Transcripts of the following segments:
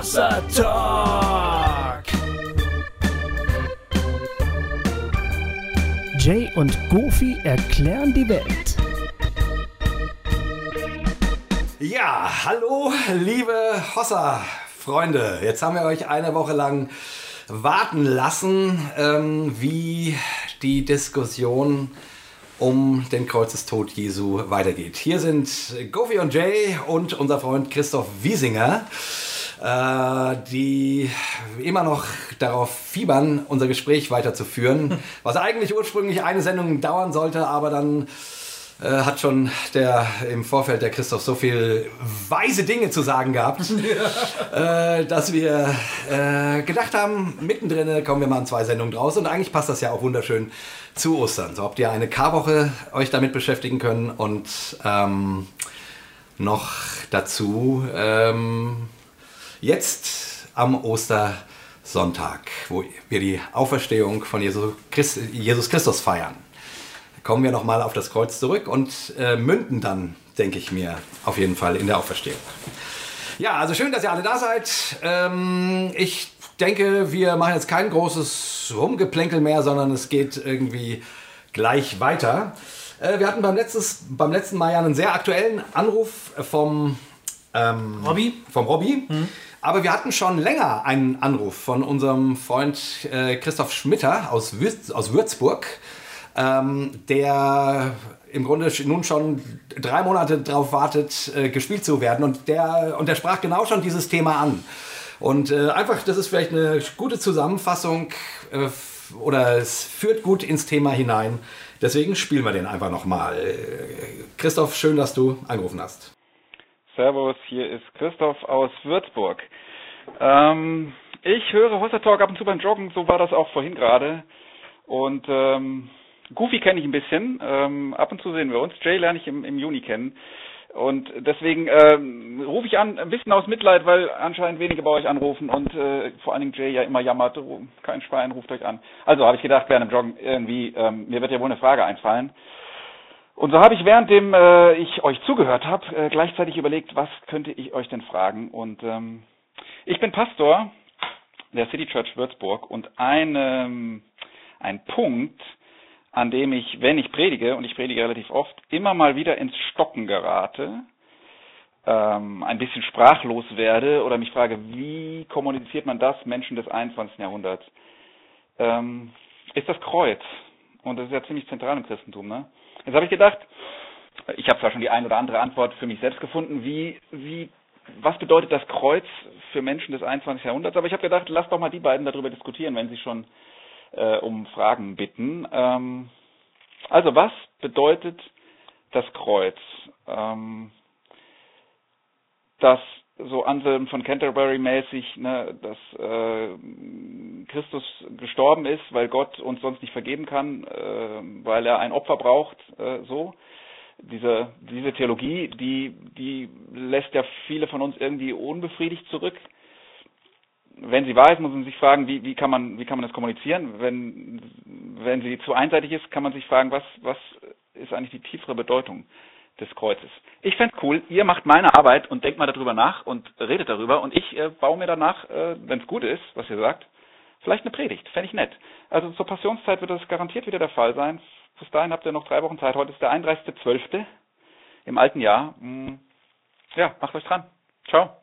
Hossa Talk. Jay und Goofy erklären die Welt. Ja, hallo, liebe Hossa-Freunde. Jetzt haben wir euch eine Woche lang warten lassen, ähm, wie die Diskussion um den Kreuzestod Jesu weitergeht. Hier sind Goofy und Jay und unser Freund Christoph Wiesinger, die immer noch darauf fiebern, unser Gespräch weiterzuführen, was eigentlich ursprünglich eine Sendung dauern sollte, aber dann äh, hat schon der im Vorfeld der Christoph so viel weise Dinge zu sagen gehabt, ja. äh, dass wir äh, gedacht haben, mittendrin kommen wir mal an zwei Sendungen draus und eigentlich passt das ja auch wunderschön zu Ostern. So habt ihr eine Karwoche euch damit beschäftigen können und ähm, noch dazu ähm, jetzt am Ostersonntag, wo wir die Auferstehung von Jesus, Christ, Jesus Christus feiern kommen wir nochmal auf das Kreuz zurück und äh, münden dann, denke ich mir, auf jeden Fall in der Auferstehung. Ja, also schön, dass ihr alle da seid. Ähm, ich denke, wir machen jetzt kein großes Rumgeplänkel mehr, sondern es geht irgendwie gleich weiter. Äh, wir hatten beim, letztes, beim letzten Mal ja einen sehr aktuellen Anruf vom ähm, Robby. Vom Robby. Mhm. Aber wir hatten schon länger einen Anruf von unserem Freund äh, Christoph Schmitter aus, Würz, aus Würzburg ähm, der im Grunde nun schon drei Monate darauf wartet, äh, gespielt zu werden. Und der, und der sprach genau schon dieses Thema an. Und äh, einfach, das ist vielleicht eine gute Zusammenfassung äh, oder es führt gut ins Thema hinein. Deswegen spielen wir den einfach nochmal. Christoph, schön, dass du angerufen hast. Servus, hier ist Christoph aus Würzburg. Ähm, ich höre Hossa Talk ab und zu beim Joggen, so war das auch vorhin gerade. Und ähm, Goofy kenne ich ein bisschen. Ähm, ab und zu sehen wir uns. Jay lerne ich im, im Juni kennen. Und deswegen ähm, rufe ich an, ein bisschen aus Mitleid, weil anscheinend wenige bei euch anrufen und äh, vor allen Dingen Jay ja immer jammert, oh, kein Schwein ruft euch an. Also habe ich gedacht, während dem Joggen irgendwie, ähm, mir wird ja wohl eine Frage einfallen. Und so habe ich, währenddem äh, ich euch zugehört habe, äh, gleichzeitig überlegt, was könnte ich euch denn fragen. Und ähm, ich bin Pastor der City Church Würzburg und ein, ähm, ein Punkt, an dem ich, wenn ich predige, und ich predige relativ oft, immer mal wieder ins Stocken gerate, ähm, ein bisschen sprachlos werde oder mich frage, wie kommuniziert man das Menschen des 21. Jahrhunderts? Ähm, ist das Kreuz. Und das ist ja ziemlich zentral im Christentum. Ne? Jetzt habe ich gedacht, ich habe zwar schon die ein oder andere Antwort für mich selbst gefunden, wie, wie, was bedeutet das Kreuz für Menschen des 21. Jahrhunderts, aber ich habe gedacht, lass doch mal die beiden darüber diskutieren, wenn sie schon äh, um Fragen bitten. Ähm, also was bedeutet das Kreuz? Ähm, dass so Anselm von Canterbury mäßig, ne, dass äh, Christus gestorben ist, weil Gott uns sonst nicht vergeben kann, äh, weil er ein Opfer braucht, äh, so. Diese, diese Theologie, die, die lässt ja viele von uns irgendwie unbefriedigt zurück wenn sie wahr ist, muss man sich fragen, wie, wie, kann man, wie kann man das kommunizieren? Wenn, wenn sie zu einseitig ist, kann man sich fragen, was, was ist eigentlich die tiefere Bedeutung des Kreuzes? Ich fände cool, ihr macht meine Arbeit und denkt mal darüber nach und redet darüber und ich äh, baue mir danach, äh, wenn es gut ist, was ihr sagt, vielleicht eine Predigt. Fände ich nett. Also zur Passionszeit wird das garantiert wieder der Fall sein. Bis dahin habt ihr noch drei Wochen Zeit. Heute ist der 31.12. im alten Jahr. Hm. Ja, macht euch dran. Ciao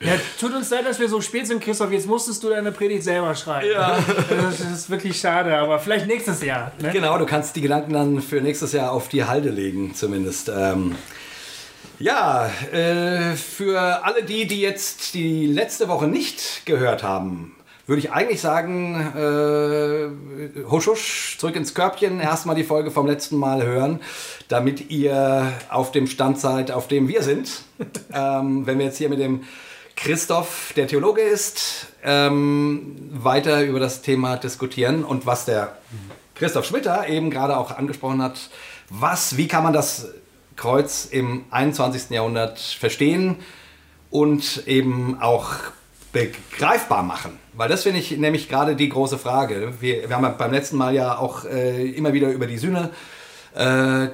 ja, tut uns leid, dass wir so spät sind, Christoph. Jetzt musstest du deine Predigt selber schreiben. Ja. Das ist wirklich schade, aber vielleicht nächstes Jahr. Ne? Genau, du kannst die Gedanken dann für nächstes Jahr auf die Halde legen, zumindest. Ähm, ja, äh, für alle die, die jetzt die letzte Woche nicht gehört haben, würde ich eigentlich sagen, äh, husch, husch, zurück ins Körbchen, erstmal die Folge vom letzten Mal hören, damit ihr auf dem Stand seid, auf dem wir sind. ähm, wenn wir jetzt hier mit dem Christoph, der Theologe ist, ähm, weiter über das Thema diskutieren und was der Christoph Schmitter eben gerade auch angesprochen hat, was, wie kann man das Kreuz im 21. Jahrhundert verstehen und eben auch begreifbar machen? Weil das finde ich nämlich gerade die große Frage. Wir, wir haben beim letzten Mal ja auch äh, immer wieder über die Sühne äh,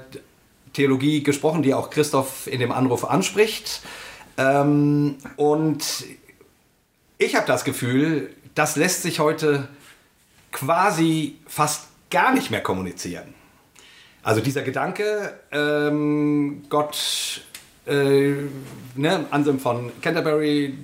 Theologie gesprochen, die auch Christoph in dem Anruf anspricht. Ähm, und ich habe das Gefühl, das lässt sich heute quasi fast gar nicht mehr kommunizieren. Also dieser Gedanke, ähm, Gott, äh, ne, Anselm von Canterbury,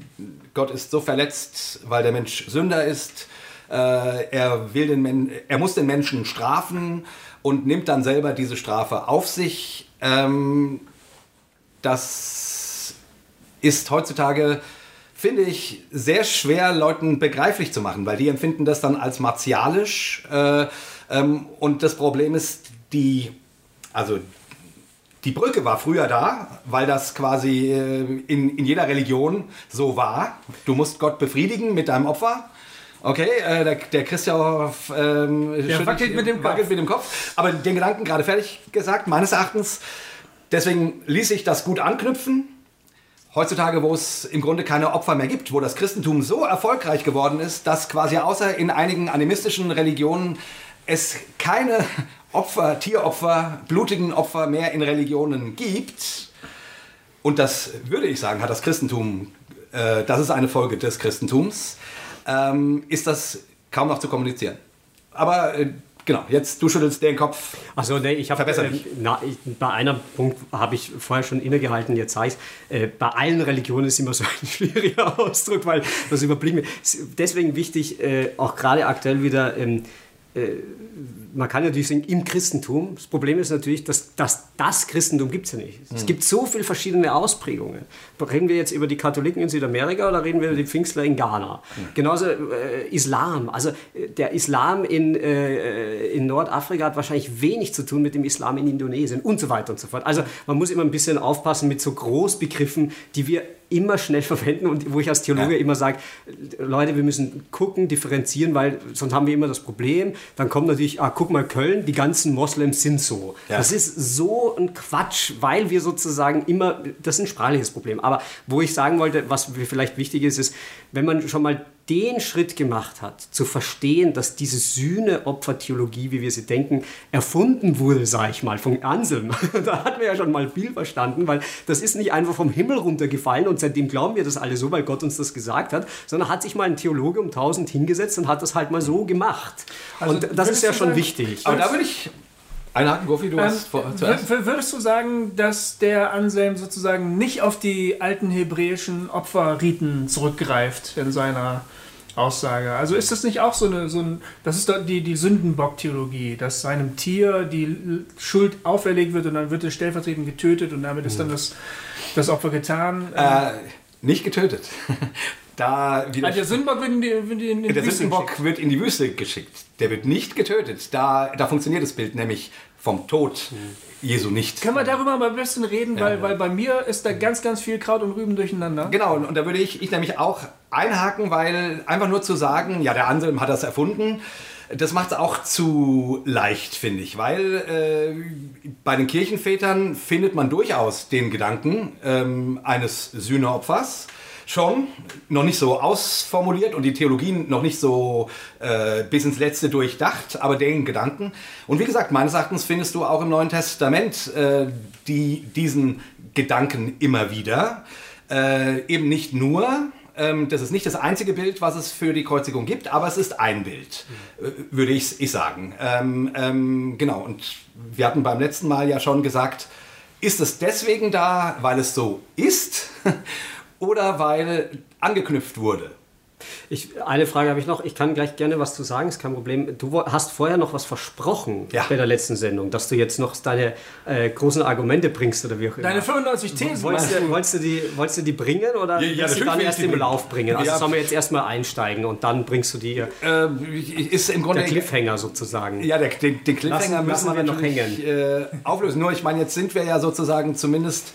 Gott ist so verletzt, weil der Mensch Sünder ist. Äh, er, will den Men er muss den Menschen strafen und nimmt dann selber diese Strafe auf sich. Ähm, das ist heutzutage finde ich, sehr schwer Leuten begreiflich zu machen, weil die empfinden das dann als martialisch. Äh, ähm, und das Problem ist, die, also die Brücke war früher da, weil das quasi äh, in, in jeder Religion so war. Du musst Gott befriedigen mit deinem Opfer. Okay, äh, der, der Christian ähm, der wackelt, mit dem, wackelt mit dem Kopf. Aber den Gedanken gerade fertig gesagt, meines Erachtens. Deswegen ließ sich das gut anknüpfen heutzutage, wo es im Grunde keine Opfer mehr gibt, wo das Christentum so erfolgreich geworden ist, dass quasi außer in einigen animistischen Religionen es keine Opfer, Tieropfer, blutigen Opfer mehr in Religionen gibt. Und das würde ich sagen, hat das Christentum, äh, das ist eine Folge des Christentums, ähm, ist das kaum noch zu kommunizieren. Aber äh, Genau, jetzt du schüttelst den Kopf. Also nee, ich habe äh, bei einem Punkt habe ich vorher schon innegehalten, jetzt sage ich äh, bei allen Religionen ist immer so ein schwieriger Ausdruck, weil das überblicken wir. Deswegen wichtig, äh, auch gerade aktuell wieder ähm, äh, man kann natürlich sagen, im Christentum, das Problem ist natürlich, dass, dass das Christentum gibt es ja nicht. Es mhm. gibt so viele verschiedene Ausprägungen. Reden wir jetzt über die Katholiken in Südamerika oder reden wir über die Pfingstler in Ghana? Mhm. Genauso äh, Islam. Also äh, der Islam in, äh, in Nordafrika hat wahrscheinlich wenig zu tun mit dem Islam in Indonesien und so weiter und so fort. Also man muss immer ein bisschen aufpassen mit so Großbegriffen, die wir immer schnell verwenden und wo ich als Theologe ja. immer sage, Leute, wir müssen gucken, differenzieren, weil sonst haben wir immer das Problem. Dann kommt natürlich, ah, guck mal, Köln, die ganzen Moslems sind so. Ja. Das ist so ein Quatsch, weil wir sozusagen immer, das ist ein sprachliches Problem. Aber wo ich sagen wollte, was vielleicht wichtig ist, ist, wenn man schon mal den Schritt gemacht hat, zu verstehen, dass diese Sühne-Opfer-Theologie, wie wir sie denken, erfunden wurde, sage ich mal, von Anselm. da hatten wir ja schon mal viel verstanden, weil das ist nicht einfach vom Himmel runtergefallen und seitdem glauben wir das alle so, weil Gott uns das gesagt hat, sondern hat sich mal ein Theologe um tausend hingesetzt und hat das halt mal so gemacht. Also und das ist ja schon sagen, wichtig. Aber da würde ich Einhaken, Gofi, du ähm, hast vor, zuerst. Würdest du sagen, dass der Anselm sozusagen nicht auf die alten hebräischen Opferriten zurückgreift in seiner Aussage? Also ist das nicht auch so eine, so ein, das ist doch die, die Sündenbock-Theologie, dass seinem Tier die Schuld auferlegt wird und dann wird es stellvertretend getötet und damit ist dann das, das Opfer getan? Äh, nicht getötet. Da wieder also der Sündenbock wird in die, in die, in die Der Wüste Sündenbock geschickt. wird in die Wüste geschickt. Der wird nicht getötet. Da, da funktioniert das Bild nämlich vom Tod Jesu nicht. Können wir darüber mal ein bisschen reden, weil, ja. weil bei mir ist da ganz, ganz viel Kraut und Rüben durcheinander. Genau, und, und da würde ich, ich nämlich auch einhaken, weil einfach nur zu sagen, ja, der Anselm hat das erfunden, das macht es auch zu leicht, finde ich, weil äh, bei den Kirchenvätern findet man durchaus den Gedanken ähm, eines Sühneopfers schon, noch nicht so ausformuliert und die Theologien noch nicht so äh, bis ins Letzte durchdacht, aber den Gedanken. Und wie gesagt, meines Erachtens findest du auch im Neuen Testament äh, die, diesen Gedanken immer wieder. Äh, eben nicht nur, ähm, das ist nicht das einzige Bild, was es für die Kreuzigung gibt, aber es ist ein Bild, äh, würde ich, ich sagen. Ähm, ähm, genau, und wir hatten beim letzten Mal ja schon gesagt, ist es deswegen da, weil es so ist? oder weil angeknüpft wurde. Ich, eine Frage habe ich noch. Ich kann gleich gerne was zu sagen, ist kein Problem. Du hast vorher noch was versprochen ja. bei der letzten Sendung, dass du jetzt noch deine äh, großen Argumente bringst oder wie auch immer. Deine 95 Thesen. Wolltest du, wolltest du, die, wolltest du die bringen oder ja, willst ja, du dann erst im Lauf bringen? Also ja. sollen wir jetzt erstmal einsteigen und dann bringst du die. Äh, ist im Grunde der Cliffhanger sozusagen. Ja, der, den, den Cliffhanger Lassen, müssen wir noch hängen. Äh, auflösen. Nur, ich meine, jetzt sind wir ja sozusagen zumindest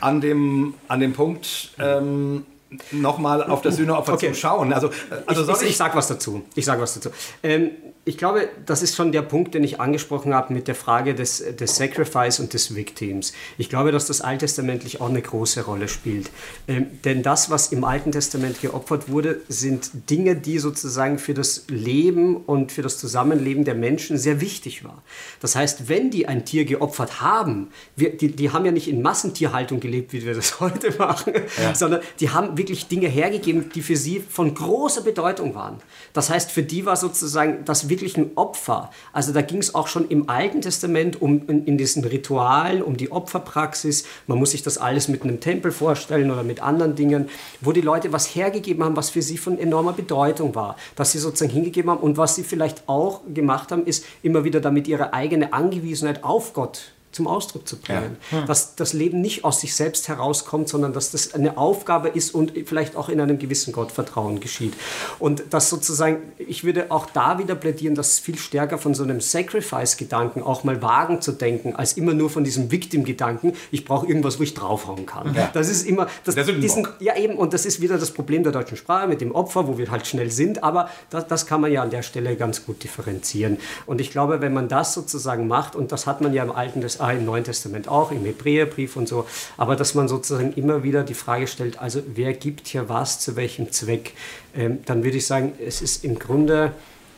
an dem, an dem Punkt. Ähm, nochmal auf das Sühneopfer okay. zu schauen. Also, also ich, ich, ich, sag was dazu. Ich sag was dazu. Ähm, ich glaube, das ist schon der Punkt, den ich angesprochen habe mit der Frage des, des Sacrifice und des Victims. Ich glaube, dass das alttestamentlich auch eine große Rolle spielt. Ähm, denn das, was im Alten Testament geopfert wurde, sind Dinge, die sozusagen für das Leben und für das Zusammenleben der Menschen sehr wichtig war. Das heißt, wenn die ein Tier geopfert haben, wir, die, die haben ja nicht in Massentierhaltung gelebt, wie wir das heute machen, ja. sondern die haben wirklich Dinge hergegeben, die für sie von großer Bedeutung waren. Das heißt, für die war sozusagen das wirklich wirklich ein Opfer. Also da ging es auch schon im Alten Testament um in, in, diesen Ritualen, um die Opferpraxis. Man muss sich das alles mit einem Tempel vorstellen oder mit anderen Dingen, wo die Leute was hergegeben haben, was für sie von enormer Bedeutung war. Dass sie sozusagen hingegeben haben und was sie vielleicht auch gemacht haben, ist immer wieder damit ihre eigene Angewiesenheit auf Gott zum Ausdruck zu bringen. Ja. Hm. Dass das Leben nicht aus sich selbst herauskommt, sondern dass das eine Aufgabe ist und vielleicht auch in einem gewissen Gottvertrauen geschieht. Und das sozusagen, ich würde auch da wieder plädieren, dass viel stärker von so einem Sacrifice-Gedanken auch mal wagen zu denken, als immer nur von diesem Victim-Gedanken, ich brauche irgendwas, wo ich draufhauen kann. Ja. Das ist immer, das, diesen, ja eben, und das ist wieder das Problem der deutschen Sprache mit dem Opfer, wo wir halt schnell sind, aber das, das kann man ja an der Stelle ganz gut differenzieren. Und ich glaube, wenn man das sozusagen macht, und das hat man ja im Alten des im Neuen Testament auch, im Hebräerbrief und so, aber dass man sozusagen immer wieder die Frage stellt, also wer gibt hier was, zu welchem Zweck, ähm, dann würde ich sagen, es ist im Grunde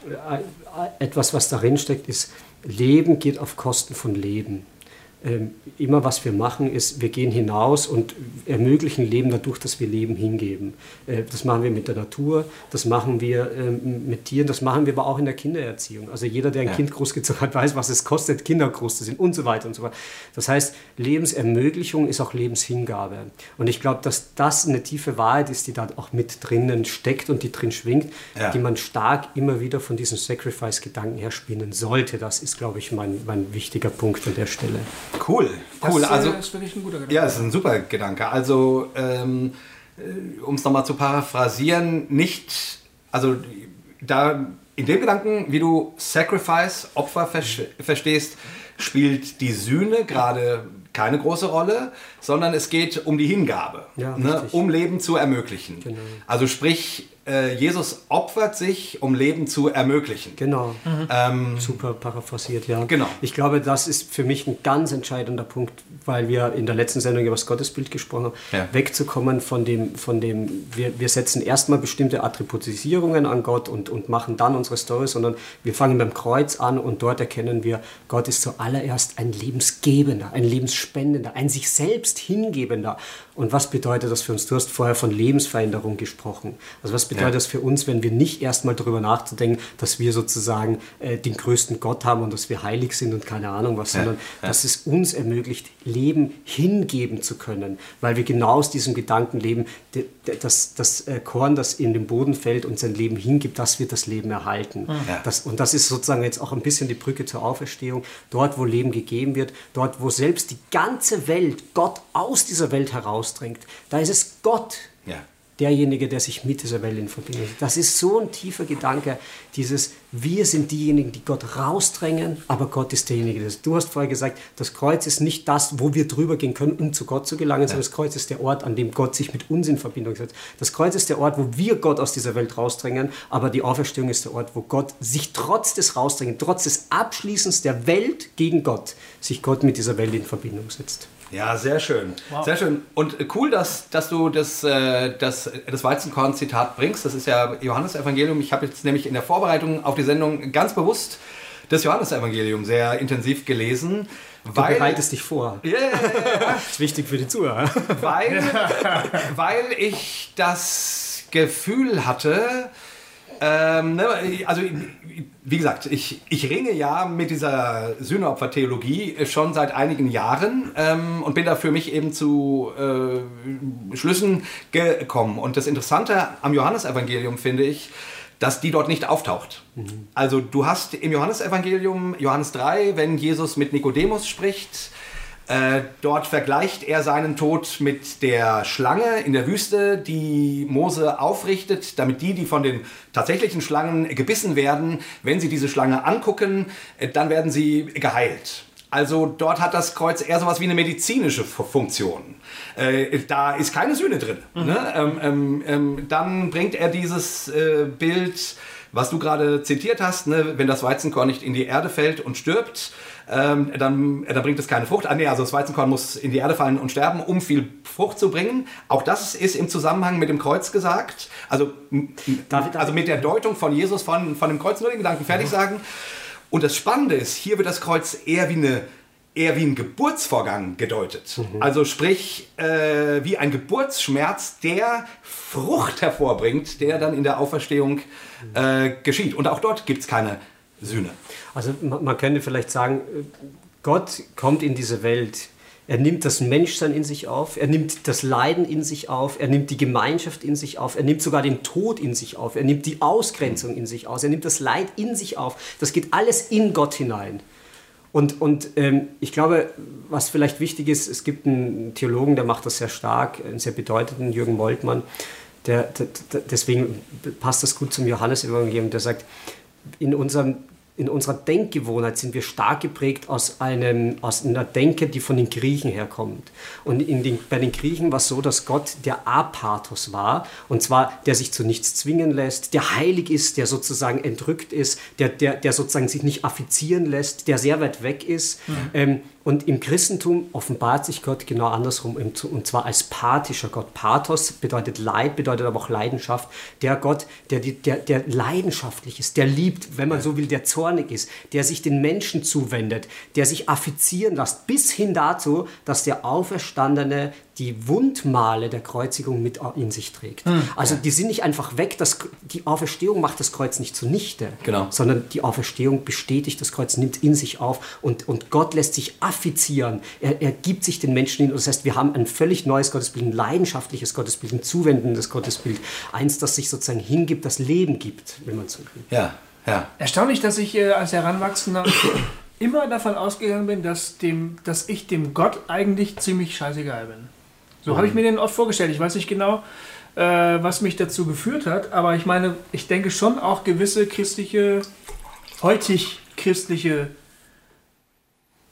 äh, etwas, was darin steckt, ist, Leben geht auf Kosten von Leben. Ähm, immer was wir machen, ist, wir gehen hinaus und ermöglichen Leben dadurch, dass wir Leben hingeben. Äh, das machen wir mit der Natur, das machen wir ähm, mit Tieren, das machen wir aber auch in der Kindererziehung. Also jeder, der ein ja. Kind großgezogen hat, weiß, was es kostet, Kinder groß zu sind und so weiter und so weiter. Das heißt, Lebensermöglichung ist auch Lebenshingabe. Und ich glaube, dass das eine tiefe Wahrheit ist, die da auch mit drinnen steckt und die drin schwingt, ja. die man stark immer wieder von diesem Sacrifice-Gedanken her spinnen sollte. Das ist, glaube ich, mein, mein wichtiger Punkt an der Stelle. Cool, cool. Das, also, äh, ist wirklich ein guter Gedanke. Ja, es ist ein super Gedanke. Also, ähm, äh, um es nochmal zu paraphrasieren, nicht, also da in dem Gedanken, wie du Sacrifice, Opfer verstehst, spielt die Sühne gerade keine große Rolle, sondern es geht um die Hingabe, ja, ne, um Leben zu ermöglichen. Genau. Also sprich, äh, Jesus opfert sich, um Leben zu ermöglichen. Genau. Mhm. Ähm, Super paraphrasiert, ja. Genau. Ich glaube, das ist für mich ein ganz entscheidender Punkt, weil wir in der letzten Sendung über das Gottesbild gesprochen haben, ja. wegzukommen von dem, von dem wir, wir setzen erstmal bestimmte Attributisierungen an Gott und, und machen dann unsere Story, sondern wir fangen beim Kreuz an und dort erkennen wir, Gott ist zuallererst ein Lebensgebender, ein Lebensspendender, ein sich selbst hingebender. Und was bedeutet das für uns? Du hast vorher von Lebensveränderung gesprochen. Also was bedeutet ja. das für uns, wenn wir nicht erstmal darüber nachzudenken, dass wir sozusagen äh, den größten Gott haben und dass wir heilig sind und keine Ahnung was, ja. sondern ja. dass es uns ermöglicht, Leben hingeben zu können, weil wir genau aus diesem Gedanken leben, dass das äh, Korn, das in den Boden fällt und sein Leben hingibt, das wird das Leben erhalten. Das, und das ist sozusagen jetzt auch ein bisschen die Brücke zur Auferstehung. Dort, wo Leben gegeben wird, dort, wo selbst die ganze Welt Gott aus dieser Welt herausdrängt, da ist es Gott, ja derjenige, der sich mit dieser Welt in Verbindung setzt. Das ist so ein tiefer Gedanke, dieses wir sind diejenigen, die Gott rausdrängen, aber Gott ist derjenige. Der, du hast vorher gesagt, das Kreuz ist nicht das, wo wir drüber gehen können, um zu Gott zu gelangen, ja. sondern das Kreuz ist der Ort, an dem Gott sich mit uns in Verbindung setzt. Das Kreuz ist der Ort, wo wir Gott aus dieser Welt rausdrängen, aber die Auferstehung ist der Ort, wo Gott sich trotz des Rausdrängens, trotz des Abschließens der Welt gegen Gott, sich Gott mit dieser Welt in Verbindung setzt. Ja, sehr schön. Wow. Sehr schön. Und cool, dass, dass du das, äh, das, das Weizenkorn-Zitat bringst. Das ist ja Johannes-Evangelium. Ich habe jetzt nämlich in der Vorbereitung auf die Sendung ganz bewusst das Johannes-Evangelium sehr intensiv gelesen. Du weil, bereitest dich vor. Yeah, das ist wichtig für die Zuhörer. Weil, weil ich das Gefühl hatte, ähm, ne, also wie gesagt, ich, ich ringe ja mit dieser Sühneopfer-Theologie schon seit einigen Jahren ähm, und bin da für mich eben zu äh, Schlüssen gekommen. Und das Interessante am Johannesevangelium finde ich, dass die dort nicht auftaucht. Mhm. Also du hast im Johannesevangelium, Johannes 3, wenn Jesus mit Nikodemus spricht, äh, dort vergleicht er seinen Tod mit der Schlange in der Wüste, die Mose aufrichtet, damit die, die von den tatsächlichen Schlangen gebissen werden, wenn sie diese Schlange angucken, äh, dann werden sie geheilt. Also dort hat das Kreuz eher so was wie eine medizinische Funktion. Äh, da ist keine Sühne drin. Mhm. Ne? Ähm, ähm, ähm, dann bringt er dieses äh, Bild was du gerade zitiert hast, ne, wenn das Weizenkorn nicht in die Erde fällt und stirbt, ähm, dann, dann bringt es keine Frucht. Ah, nee, also das Weizenkorn muss in die Erde fallen und sterben, um viel Frucht zu bringen. Auch das ist im Zusammenhang mit dem Kreuz gesagt. Also, darf, also mit der Deutung von Jesus von, von dem Kreuz, nur den Gedanken fertig sagen. Und das Spannende ist, hier wird das Kreuz eher wie eine eher wie ein Geburtsvorgang gedeutet. Mhm. Also sprich, äh, wie ein Geburtsschmerz, der Frucht hervorbringt, der dann in der Auferstehung äh, geschieht. Und auch dort gibt es keine Sühne. Also man, man könnte vielleicht sagen, Gott kommt in diese Welt. Er nimmt das Menschsein in sich auf, er nimmt das Leiden in sich auf, er nimmt die Gemeinschaft in sich auf, er nimmt sogar den Tod in sich auf, er nimmt die Ausgrenzung in sich aus, er nimmt das Leid in sich auf. Das geht alles in Gott hinein. Und, und ähm, ich glaube, was vielleicht wichtig ist, es gibt einen Theologen, der macht das sehr stark, einen sehr bedeutenden, Jürgen Moltmann, der, der, der deswegen passt das gut zum Johannesevangelium, der sagt, in unserem in unserer Denkgewohnheit sind wir stark geprägt aus, einem, aus einer Denke, die von den Griechen herkommt. Und den, bei den Griechen war es so, dass Gott der Apathos war, und zwar der sich zu nichts zwingen lässt, der heilig ist, der sozusagen entrückt ist, der, der, der sozusagen sich nicht affizieren lässt, der sehr weit weg ist. Mhm. Ähm, und im Christentum offenbart sich Gott genau andersrum, und zwar als pathischer Gott. Pathos bedeutet Leid, bedeutet aber auch Leidenschaft. Der Gott, der, der, der leidenschaftlich ist, der liebt, wenn man so will, der zornig ist, der sich den Menschen zuwendet, der sich affizieren lässt, bis hin dazu, dass der Auferstandene die Wundmale der Kreuzigung mit in sich trägt. Mhm. Also die sind nicht einfach weg, das, die Auferstehung macht das Kreuz nicht zunichte, genau. sondern die Auferstehung bestätigt das Kreuz, nimmt in sich auf und, und Gott lässt sich affizieren. Er, er gibt sich den Menschen hin. Das heißt, wir haben ein völlig neues Gottesbild, ein leidenschaftliches Gottesbild, ein zuwendendes Gottesbild, eins, das sich sozusagen hingibt, das Leben gibt, wenn man so will. Ja, ja. Erstaunlich, dass ich äh, als Heranwachsender immer davon ausgegangen bin, dass, dem, dass ich dem Gott eigentlich ziemlich scheißegal bin. So mhm. habe ich mir den oft vorgestellt. Ich weiß nicht genau, äh, was mich dazu geführt hat, aber ich meine, ich denke schon auch gewisse christliche, heutig christliche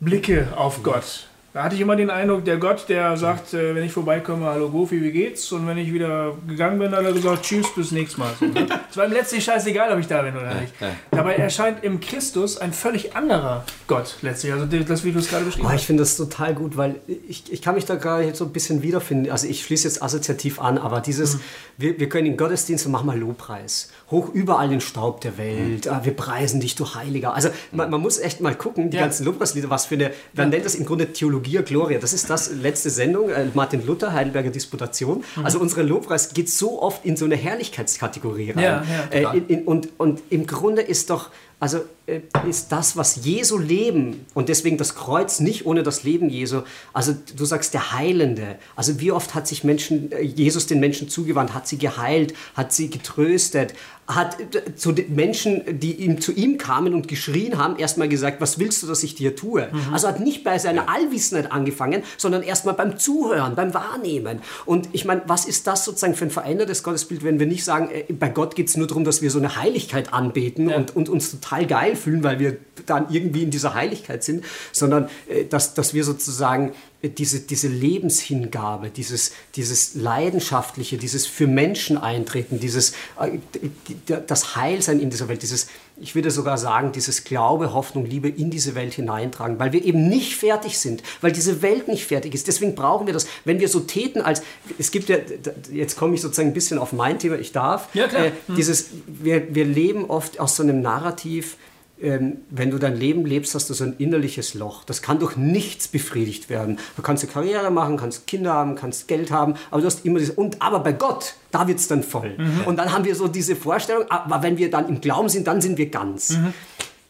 Blicke auf Gott da hatte ich immer den Eindruck, der Gott, der sagt, äh, wenn ich vorbeikomme, hallo Gofi, wie geht's? Und wenn ich wieder gegangen bin, hat er gesagt, tschüss, bis nächstes Mal. Ne? Es war ihm letztlich scheißegal, ob ich da bin oder nicht. Dabei erscheint im Christus ein völlig anderer Gott letztlich. Also das, wie du es gerade beschrieben oh, hast. Ich finde das total gut, weil ich, ich kann mich da gerade jetzt so ein bisschen wiederfinden. Also ich schließe jetzt assoziativ an, aber dieses, mhm. wir, wir können in Gottesdienst und machen mal Lobpreis. Hoch überall den Staub der Welt. Mhm. Wir preisen dich, du Heiliger. Also man, man muss echt mal gucken, die ja. ganzen Lobpreislieder, was für eine, man ja. nennt das im Grunde Theologie Theologia Gloria. Das ist das letzte Sendung, äh, Martin Luther, Heidelberger Disputation. Mhm. Also unsere Lobpreis geht so oft in so eine Herrlichkeitskategorie rein. Ja, ja, äh, in, in, und, und im Grunde ist doch also äh, ist das, was Jesu Leben und deswegen das Kreuz nicht ohne das Leben Jesu. Also du sagst der Heilende. Also wie oft hat sich Menschen, äh, Jesus den Menschen zugewandt, hat sie geheilt, hat sie getröstet, hat äh, zu den Menschen, die ihm, zu ihm kamen und geschrien haben, erstmal gesagt, was willst du, dass ich dir tue? Mhm. Also hat nicht bei seiner Allwissenheit angefangen, sondern erstmal beim Zuhören, beim Wahrnehmen. Und ich meine, was ist das sozusagen für ein verändertes Gottesbild, wenn wir nicht sagen, bei Gott geht es nur darum, dass wir so eine Heiligkeit anbeten ja. und, und uns total geil fühlen, weil wir dann irgendwie in dieser Heiligkeit sind, sondern äh, dass, dass wir sozusagen diese, diese Lebenshingabe, dieses, dieses Leidenschaftliche, dieses für Menschen eintreten, dieses, äh, das Heilsein in dieser Welt, dieses, ich würde sogar sagen, dieses Glaube, Hoffnung, Liebe in diese Welt hineintragen, weil wir eben nicht fertig sind, weil diese Welt nicht fertig ist. Deswegen brauchen wir das. Wenn wir so täten als, es gibt ja, jetzt komme ich sozusagen ein bisschen auf mein Thema, ich darf, ja, klar. Äh, hm. dieses, wir, wir leben oft aus so einem Narrativ, wenn du dein Leben lebst, hast du so ein innerliches Loch. Das kann durch nichts befriedigt werden. Du kannst eine Karriere machen, kannst Kinder haben, kannst Geld haben, aber du hast immer dieses, und aber bei Gott, da wird es dann voll. Mhm. Und dann haben wir so diese Vorstellung, aber wenn wir dann im Glauben sind, dann sind wir ganz. Mhm.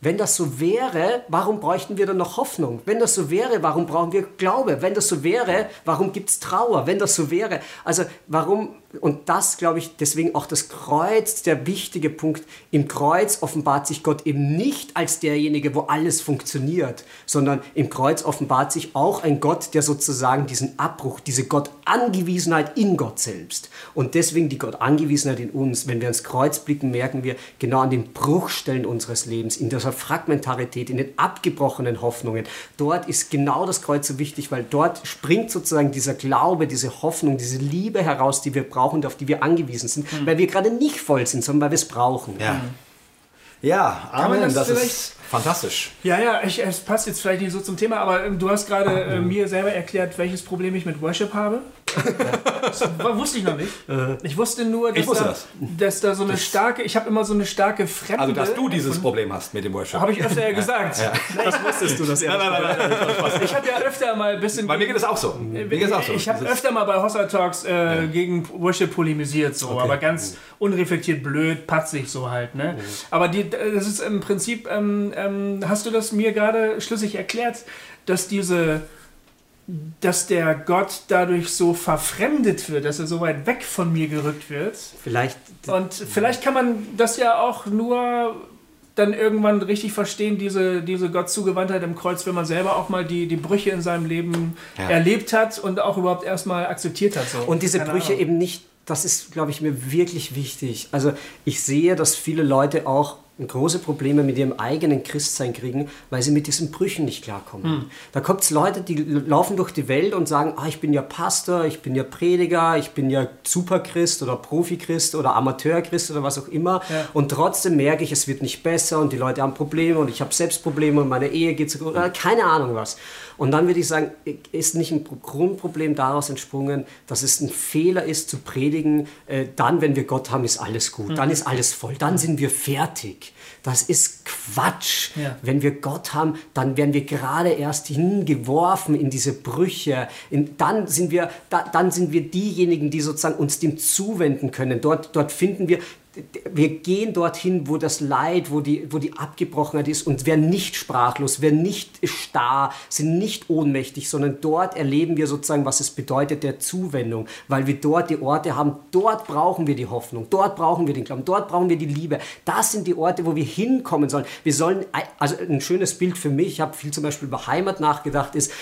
Wenn das so wäre, warum bräuchten wir dann noch Hoffnung? Wenn das so wäre, warum brauchen wir Glaube? Wenn das so wäre, warum gibt es Trauer? Wenn das so wäre, also warum und das, glaube ich, deswegen auch das Kreuz, der wichtige Punkt. Im Kreuz offenbart sich Gott eben nicht als derjenige, wo alles funktioniert, sondern im Kreuz offenbart sich auch ein Gott, der sozusagen diesen Abbruch, diese Gott-Angewiesenheit in Gott selbst. Und deswegen die Gott-Angewiesenheit in uns. Wenn wir ans Kreuz blicken, merken wir genau an den Bruchstellen unseres Lebens, in dieser Fragmentarität, in den abgebrochenen Hoffnungen. Dort ist genau das Kreuz so wichtig, weil dort springt sozusagen dieser Glaube, diese Hoffnung, diese Liebe heraus, die wir brauchen brauchen und auf die wir angewiesen sind, mhm. weil wir gerade nicht voll sind, sondern weil wir es brauchen. Ja. Ja, Kann man Amen. das Das, ist fantastisch. Ja, ja, ich, es passt jetzt vielleicht nicht so zum Thema, aber ähm, du hast gerade äh, mir selber erklärt, welches Problem ich mit Worship habe. Das wusste ich noch nicht. Ich wusste nur, dass, Ich wusste da, das. dass da so eine starke, ich habe immer so eine starke Fremde. Also, dass du dieses Problem hast mit dem Worship. Habe ich öfter ja gesagt. Das wusstest du, das Nein, nein, nein, nein, nein. Ich habe ja öfter mal ein bisschen. Bei mir geht es auch so. Mir geht es auch so. Ich habe öfter mal bei Hossa Talks äh, gegen Worship polemisiert, so, aber ganz unreflektiert, blöd, patzig so halt. Ne? Aber die, das ist im Prinzip, ähm, ähm, hast du das mir gerade schlüssig erklärt, dass diese, dass der Gott dadurch so verfremdet wird, dass er so weit weg von mir gerückt wird. Vielleicht Und vielleicht kann man das ja auch nur dann irgendwann richtig verstehen, diese, diese Gottzugewandtheit im Kreuz, wenn man selber auch mal die, die Brüche in seinem Leben Ja. erlebt hat und auch überhaupt erstmal akzeptiert hat. So. Und diese Keine Brüche Ahnung. eben nicht, das ist, glaube ich, mir wirklich wichtig. Also ich sehe, dass viele Leute auch große Probleme mit ihrem eigenen Christsein kriegen, weil sie mit diesen Brüchen nicht klarkommen. Da kommt es Leute, die laufen durch die Welt und sagen, ah, ich bin ja Pastor, ich bin ja Prediger, ich bin ja Superchrist oder Profi-Christ oder Amateur-Christ oder was auch immer. Ja. Und trotzdem merke ich, es wird nicht besser und die Leute haben Probleme und ich habe selbst Probleme und meine Ehe geht so gut, oder keine Ahnung was. Und dann würde ich sagen, ist nicht ein Pro- Grundproblem daraus entsprungen, dass es ein Fehler ist zu predigen, äh, dann, wenn wir Gott haben, ist alles gut, dann ist alles voll, dann sind wir fertig. Das ist Quatsch. Ja. Wenn wir Gott haben, dann werden wir gerade erst hingeworfen in diese Brüche. In, dann, sind wir, da, dann sind wir diejenigen, die sozusagen uns dem zuwenden können. Dort, dort finden wir, wir gehen dorthin, wo das Leid, wo die, wo die Abgebrochenheit ist und werden nicht sprachlos, werden nicht starr, sind nicht ohnmächtig, sondern dort erleben wir sozusagen, was es bedeutet der Zuwendung, weil wir dort die Orte haben, dort brauchen wir die Hoffnung, dort brauchen wir den Glauben, dort brauchen wir die Liebe. Das sind die Orte, wo wir hinkommen sollen. Wir sollen, also ein schönes Bild für mich, ich habe viel zum Beispiel über Heimat nachgedacht, ist,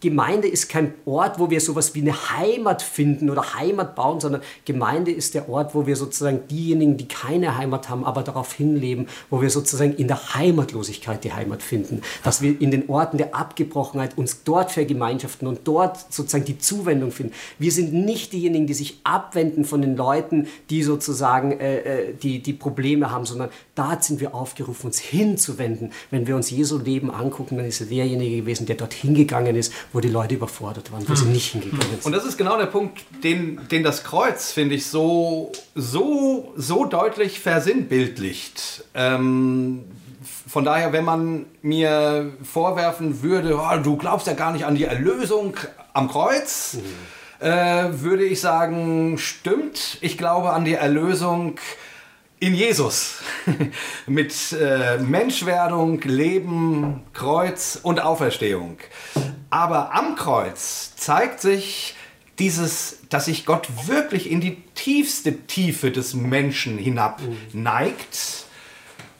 Gemeinde ist kein Ort, wo wir sowas wie eine Heimat finden oder Heimat bauen, sondern Gemeinde ist der Ort, wo wir sozusagen diejenigen, die keine Heimat haben, aber darauf hinleben, wo wir sozusagen in der Heimatlosigkeit die Heimat finden. Dass wir in den Orten der Abgebrochenheit uns dort vergemeinschaften und dort sozusagen die Zuwendung finden. Wir sind nicht diejenigen, die sich abwenden von den Leuten, die sozusagen äh, äh, die, die Probleme haben, sondern da sind wir aufgerufen, uns hinzuwenden. Wenn wir uns Jesu Leben angucken, dann ist er derjenige gewesen, der dort hingegangen ist, wo die Leute überfordert waren, wo sie nicht hingegangen sind. Und das ist genau der Punkt, den, den das Kreuz, finde ich, so, so, so deutlich versinnbildlicht. Ähm, von daher, wenn man mir vorwerfen würde, oh, du glaubst ja gar nicht an die Erlösung am Kreuz, äh, würde ich sagen, stimmt. Ich glaube an die Erlösung in Jesus. Mit äh, Menschwerdung, Leben, Kreuz und Auferstehung. Aber am Kreuz zeigt sich dieses, dass sich Gott wirklich in die tiefste Tiefe des Menschen hinab neigt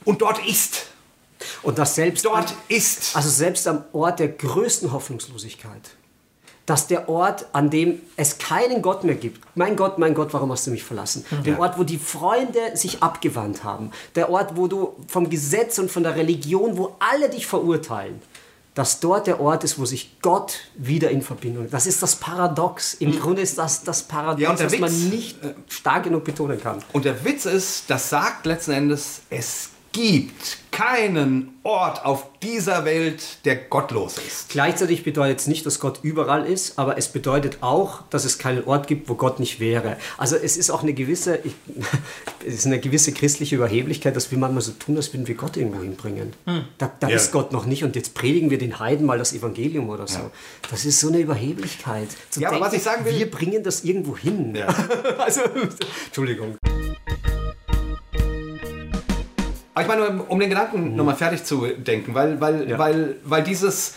und dort ist. Und das selbst Dort ist. Also selbst am Ort der größten Hoffnungslosigkeit. Dass der Ort, an dem es keinen Gott mehr gibt. Mein Gott, mein Gott, warum hast du mich verlassen? Der Ort, wo die Freunde sich abgewandt haben. Der Ort, wo du vom Gesetz und von der Religion, wo alle dich verurteilen. Dass dort der Ort ist, wo sich Gott wieder in Verbindung. Das ist das Paradox. Im Grunde ist das das Paradox, Ja, was man nicht stark genug betonen kann. Und der Witz ist, das sagt letzten Endes, es gibt keinen Ort auf dieser Welt, der gottlos ist. Gleichzeitig bedeutet es nicht, dass Gott überall ist, aber es bedeutet auch, dass es keinen Ort gibt, wo Gott nicht wäre. Also es ist auch eine gewisse, ich, es ist eine gewisse christliche Überheblichkeit, dass wir manchmal so tun, als würden wir Gott irgendwo hinbringen. Da, da Ja. ist Gott noch nicht und jetzt predigen wir den Heiden mal das Evangelium oder so. Das ist so eine Überheblichkeit. Zu Ja, aber was ich sagen will- wir bringen das irgendwo hin. Ja. Also, Entschuldigung. Aber ich meine, um den Gedanken nochmal fertig zu denken, weil, weil, Ja. weil, weil dieses,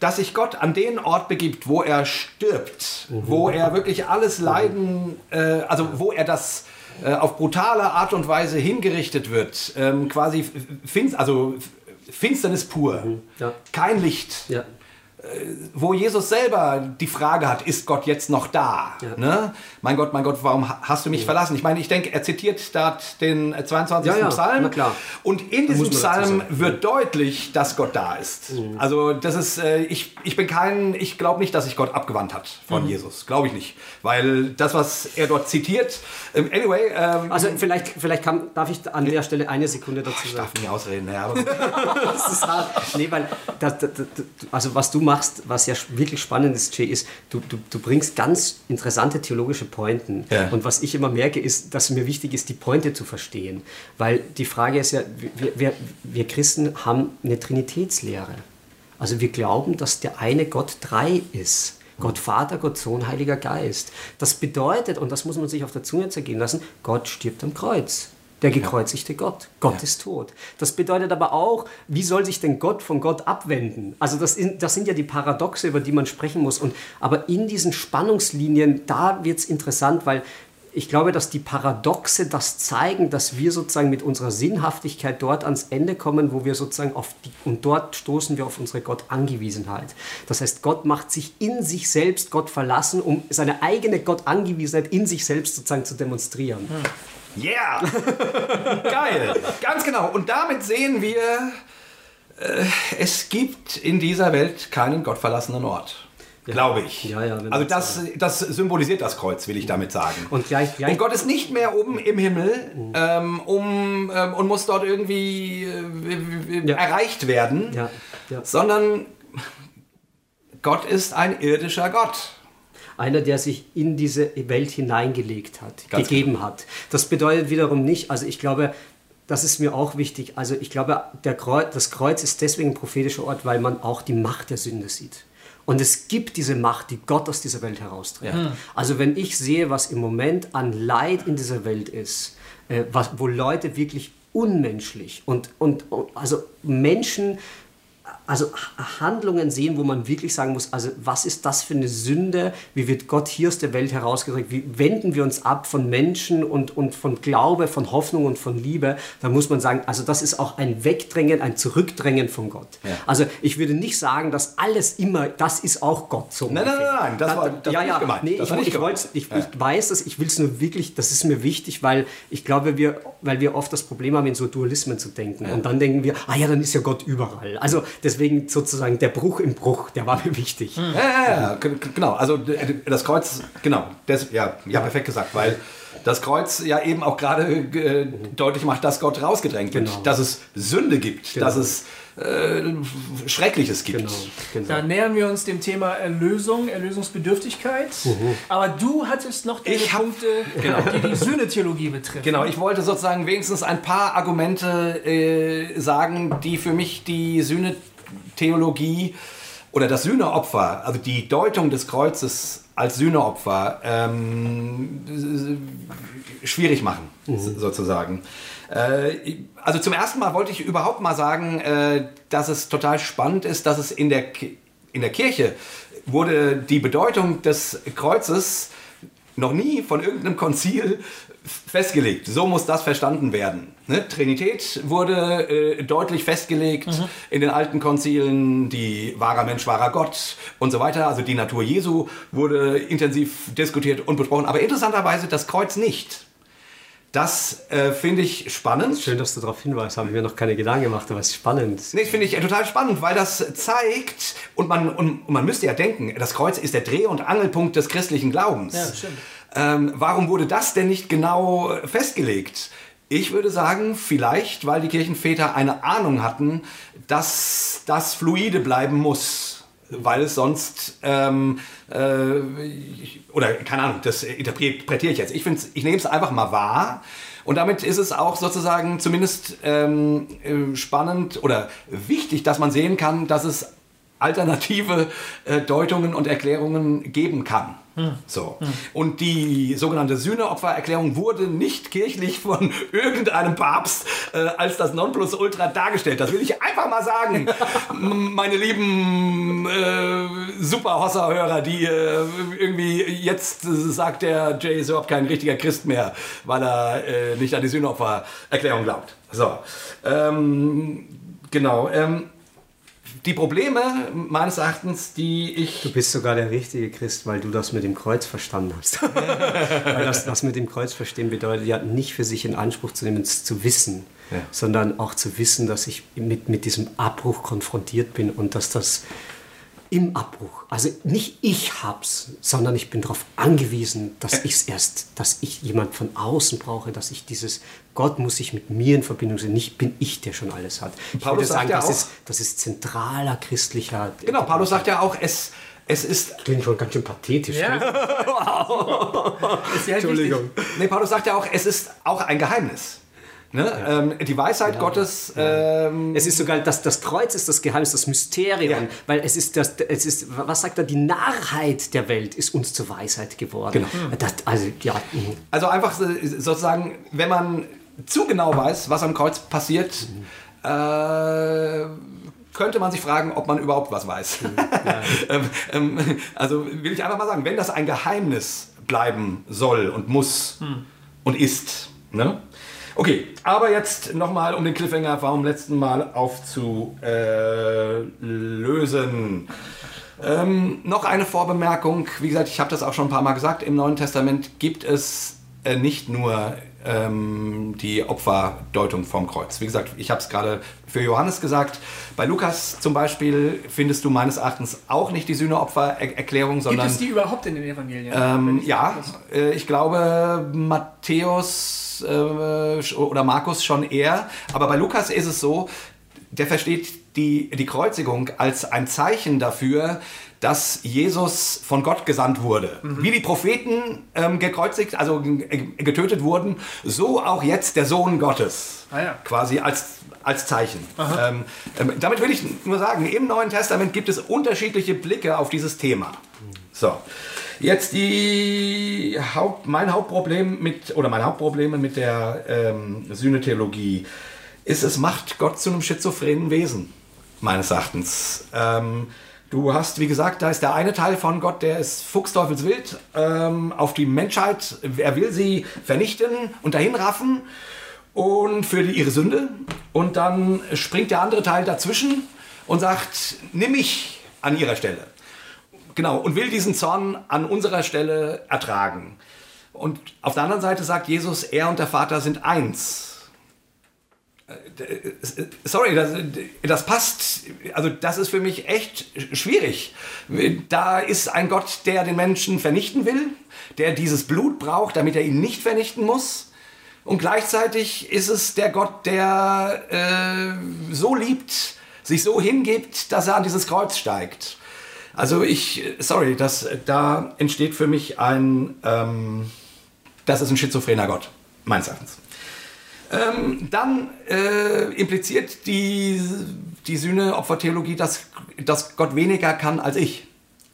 dass sich Gott an den Ort begibt, wo er stirbt, wo er wirklich alles Leiden, äh, also wo er das äh, auf brutale Art und Weise hingerichtet wird, ähm, quasi finst, also Finsternis pur, Ja. kein Licht, Ja. Wo Jesus selber die Frage hat, ist Gott jetzt noch da? Ja. Ne? Mein Gott, mein Gott, warum hast du mich verlassen? Ich meine, ich denke, er zitiert da den 22. Ja, ja, Psalm. Und in Da diesem Psalm. Mhm. wird deutlich, dass Gott da ist. Also das ist, äh, ich, ich bin kein, ich glaube nicht, dass sich Gott abgewandt hat von Mhm. Jesus. Glaube ich nicht. Weil das, was er dort zitiert, ähm, anyway, ähm, Also vielleicht, vielleicht kann, darf ich an der Stelle eine Sekunde dazu ich sagen. darf nicht ausreden, ja, aber Das ist hart. Nee, weil das, das, also was du machst, was ja wirklich spannend ist, Jay, ist, du, du, du bringst ganz interessante theologische Pointen. Ja. Und was ich immer merke, ist, dass mir wichtig ist, die Pointe zu verstehen. Weil die Frage ist ja, wir, wir, wir Christen haben eine Trinitätslehre. Also wir glauben, dass der eine Gott drei ist. Gott Vater, Gott Sohn, Heiliger Geist. Das bedeutet, und das muss man sich auf der Zunge zergehen lassen, Gott stirbt am Kreuz. Der gekreuzigte Gott. Gott ist tot. Das bedeutet aber auch, wie soll sich denn Gott von Gott abwenden? Also das, in, das sind ja die Paradoxe, über die man sprechen muss. Und, aber in diesen Spannungslinien, da wird es interessant, weil ich glaube, dass die Paradoxe das zeigen, dass wir sozusagen mit unserer Sinnhaftigkeit dort ans Ende kommen, wo wir sozusagen auf die, und dort stoßen wir auf unsere Gottangewiesenheit. Das heißt, Gott macht sich in sich selbst Gott verlassen, um seine eigene Gottangewiesenheit in sich selbst sozusagen zu demonstrieren. Yeah! Geil! Ganz genau. Und damit sehen wir, äh, es gibt in dieser Welt keinen gottverlassenen Ort. Glaube ich. Ja, ja, also das, das symbolisiert das Kreuz, will ich damit sagen. Und gleich, gleich Und Gott ist nicht mehr oben im Himmel ähm, um, ähm, und muss dort irgendwie äh, Ja. erreicht werden, Ja, ja. sondern Gott ist ein irdischer Gott. Einer, der sich in diese Welt hineingelegt hat, Ganz gegeben hat. Das bedeutet wiederum nicht, also ich glaube, das ist mir auch wichtig. Also ich glaube, Kreuz, das Kreuz ist deswegen ein prophetischer Ort, weil man auch die Macht der Sünde sieht. Und es gibt diese Macht, die Gott aus dieser Welt herausträgt. Also wenn ich sehe, was im Moment an Leid in dieser Welt ist, äh, was, wo Leute wirklich unmenschlich und, und, und also Menschen also Handlungen sehen, wo man wirklich sagen muss, also was ist das für eine Sünde? Wie wird Gott hier aus der Welt herausgedrückt? Wie wenden wir uns ab von Menschen und, und von Glaube, von Hoffnung und von Liebe? Da muss man sagen, also das ist auch ein Wegdrängen, ein Zurückdrängen von Gott. Ja. Also ich würde nicht sagen, dass alles immer, das ist auch Gott so. Nein, nein, nein, nein, das war- das ja, ja, gemeint. Nee, Das ich, war ich, gemeint. ich, ich weiß das, ich will es nur wirklich, das ist mir wichtig, weil ich glaube, wir, weil wir oft das Problem haben, in so Dualismen zu denken. Und dann denken wir, ah ja, dann ist ja Gott überall. Also deswegen sozusagen der Bruch im Bruch, der war mir wichtig. Ja, ja, ja, g- genau. Also das Kreuz, genau, das, ja, ja, perfekt gesagt, weil das Kreuz ja eben auch gerade äh, deutlich macht, dass Gott rausgedrängt wird, Genau. dass es Sünde gibt, dass es äh, Schreckliches gibt. Genau, genau. Da nähern wir uns dem Thema Erlösung, Erlösungsbedürftigkeit. Aber du hattest noch hab- Punkte, die die Sühnetheologie betreffen. Genau, ich wollte sozusagen wenigstens ein paar Argumente äh, sagen, die für mich die Sühnetheologie oder das Sühneopfer, also die Deutung des Kreuzes als Sühneopfer, ähm, schwierig machen, sozusagen. Äh, also zum ersten Mal wollte ich überhaupt mal sagen, äh, dass es total spannend ist, dass es in der, in der Kirche wurde die Bedeutung des Kreuzes noch nie von irgendeinem Konzil festgelegt. So muss das verstanden werden. Ne? Trinität wurde äh, deutlich festgelegt in den alten Konzilen, die wahrer Mensch, wahrer Gott und so weiter. Also die Natur Jesu wurde intensiv diskutiert und besprochen. Aber interessanterweise das Kreuz nicht. Das äh, finde ich spannend. Schön, dass du darauf hinweist, habe ich mir noch keine Gedanken gemacht, aber es ist spannend. Nee, finde ich total spannend, weil das zeigt, und man, und, und man müsste ja denken, das Kreuz ist der Dreh- und Angelpunkt des christlichen Glaubens. Ja, stimmt. Ähm, warum wurde das denn nicht genau festgelegt? Ich würde sagen, vielleicht, weil die Kirchenväter eine Ahnung hatten, dass das fluide bleiben muss. Weil es sonst, ähm, äh, oder keine Ahnung, das interpretiere ich jetzt. Ich, ich nehme es einfach mal wahr. Und damit ist es auch sozusagen zumindest ähm, äh, spannend oder wichtig, dass man sehen kann, dass es alternative äh, Deutungen und Erklärungen geben kann. So. Und die sogenannte Sühneopfererklärung wurde nicht kirchlich von irgendeinem Papst äh, als das Nonplusultra dargestellt. Das will ich einfach mal sagen, meine lieben äh, Super-Hosser-Hörer, die äh, irgendwie jetzt äh, sagt, der Jay ist überhaupt kein richtiger Christ mehr, weil er äh, nicht an die Sühneopfererklärung glaubt. So. Ähm, genau. Ähm, die Probleme meines Erachtens, die ich. Du bist sogar der richtige Christ, weil du das mit dem Kreuz verstanden hast. weil das, das mit dem Kreuz verstehen bedeutet ja nicht für sich in Anspruch zu nehmen, es zu wissen, ja. sondern auch zu wissen, dass ich mit, mit diesem Abbruch konfrontiert bin und dass das im Abbruch. Also nicht ich hab's, sondern ich bin darauf angewiesen, dass ich es erst, dass ich jemand von außen brauche, dass ich dieses Gott muss sich mit mir in Verbindung sein. Nicht bin ich, der schon alles hat. Ich Paulus würde sagen, das, auch, ist, das ist zentraler christlicher. Genau, Paulus sagt ja auch, es, es ist. Klingt schon ganz schön pathetisch. Ja. Ne? wow. Entschuldigung. Nee, Paulus sagt ja auch, es ist auch ein Geheimnis. Ne? Ja. Ähm, die Weisheit ja. Gottes. Ähm, es ist sogar das, das Kreuz ist das Geheimnis, das Mysterium, ja. weil es ist das, es ist, was sagt er, die Narrheit der Welt ist uns zur Weisheit geworden. Genau. Das, also, ja. Mhm. also einfach sozusagen, wenn man zu genau weiß, was am Kreuz passiert, mhm. äh, könnte man sich fragen, ob man überhaupt was weiß. Mhm. ähm, ähm, also will ich einfach mal sagen, wenn das ein Geheimnis bleiben soll und muss mhm. und ist, ne? Okay, aber jetzt nochmal, um den Cliffhanger vom letzten Mal aufzulösen. Ähm, noch eine Vorbemerkung. Wie gesagt, ich habe das auch schon ein paar Mal gesagt. Im Neuen Testament gibt es äh, nicht nur ähm, die Opferdeutung vom Kreuz. Wie gesagt, ich habe es gerade für Johannes gesagt. Bei Lukas zum Beispiel findest du meines Erachtens auch nicht die Sühneopfererklärung, sondern. Gibt es die überhaupt in den Evangelien? Ähm, ja, äh, ich glaube Matthäus äh, oder Markus schon eher. Aber bei Lukas ist es so, der versteht die, die Kreuzigung als ein Zeichen dafür, dass Jesus von Gott gesandt wurde. Mhm. Wie die Propheten ähm, gekreuzigt, also getötet wurden, so auch jetzt der Sohn Gottes. Ah, ja. Quasi als, als Zeichen. Ähm, ähm, damit will ich nur sagen, im Neuen Testament gibt es unterschiedliche Blicke auf dieses Thema. So. Jetzt die Haupt, mein Hauptproblem mit, oder mein Hauptproblem mit der ähm, Sühnetheologie ist, es macht Gott zu einem schizophrenen Wesen, meines Erachtens. Ähm, du hast, wie gesagt, da ist der eine Teil von Gott, der ist fuchsteufelswild ähm, auf die Menschheit. Er will sie vernichten und dahinraffen und für die, ihre Sünde. Und dann springt der andere Teil dazwischen und sagt, nimm mich an ihrer Stelle. Genau, und will diesen Zorn an unserer Stelle ertragen. Und auf der anderen Seite sagt Jesus, er und der Vater sind eins. Äh, sorry, das, das, passt. Also, das ist für mich echt schwierig. Da ist ein Gott, der den Menschen vernichten will, der dieses Blut braucht, damit er ihn nicht vernichten muss. Und gleichzeitig ist es der Gott, der äh, so liebt, sich so hingibt, dass er an dieses Kreuz steigt. Also ich, sorry, das, da entsteht für mich ein, ähm, das ist ein schizophrener Gott, meines Erachtens. Ähm, dann äh, impliziert die, die Sühne-Opfertheologie, dass, dass Gott weniger kann als ich.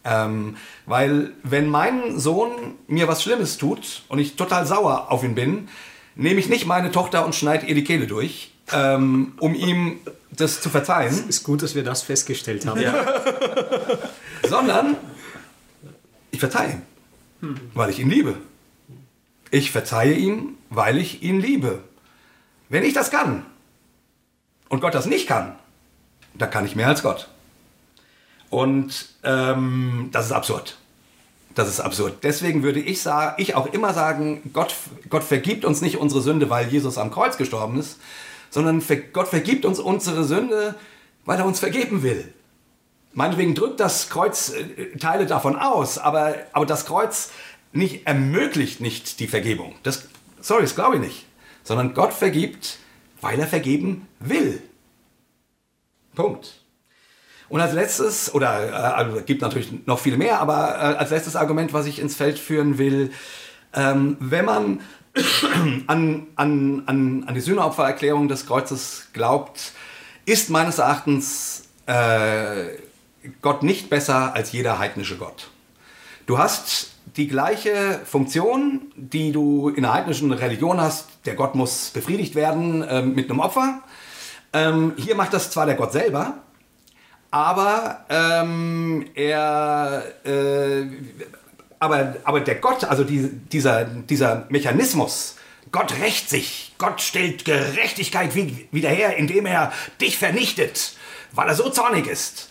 Ähm, weil wenn mein Sohn mir was Schlimmes tut und ich total sauer auf ihn bin, nehme ich nicht meine Tochter und schneide ihr die Kehle durch, ähm, um ihm das zu verzeihen. Es ist gut, dass wir das festgestellt haben. Ja. Sondern ich verzeihe ihm, weil ich ihn liebe. Ich verzeihe ihm, weil ich ihn liebe. Wenn ich das kann und Gott das nicht kann, dann kann ich mehr als Gott. Und ähm, das ist absurd. Das ist absurd. Deswegen würde ich, sagen, ich auch immer sagen, Gott, Gott vergibt uns nicht unsere Sünde, weil Jesus am Kreuz gestorben ist, sondern Gott vergibt uns unsere Sünde, weil er uns vergeben will. Meinetwegen drückt das Kreuz äh, Teile davon aus, aber, aber das Kreuz nicht, ermöglicht nicht die Vergebung. Das, sorry, das glaube ich nicht. Sondern Gott vergibt, weil er vergeben will. Punkt. Und als letztes, oder äh, also, gibt natürlich noch viel mehr, aber äh, als letztes Argument, was ich ins Feld führen will, ähm, wenn man an, an, an, an die Sühneopfererklärung des Kreuzes glaubt, ist meines Erachtens äh, Gott nicht besser als jeder heidnische Gott. Du hast die gleiche Funktion, die du in einer heidnischen Religion hast. Der Gott muss befriedigt werden äh, mit einem Opfer. Ähm, hier macht das zwar der Gott selber, aber ähm, er, äh, aber, aber der Gott, also die, dieser, dieser Mechanismus, Gott rächt sich, Gott stellt Gerechtigkeit wieder her, indem er dich vernichtet weil er so zornig ist.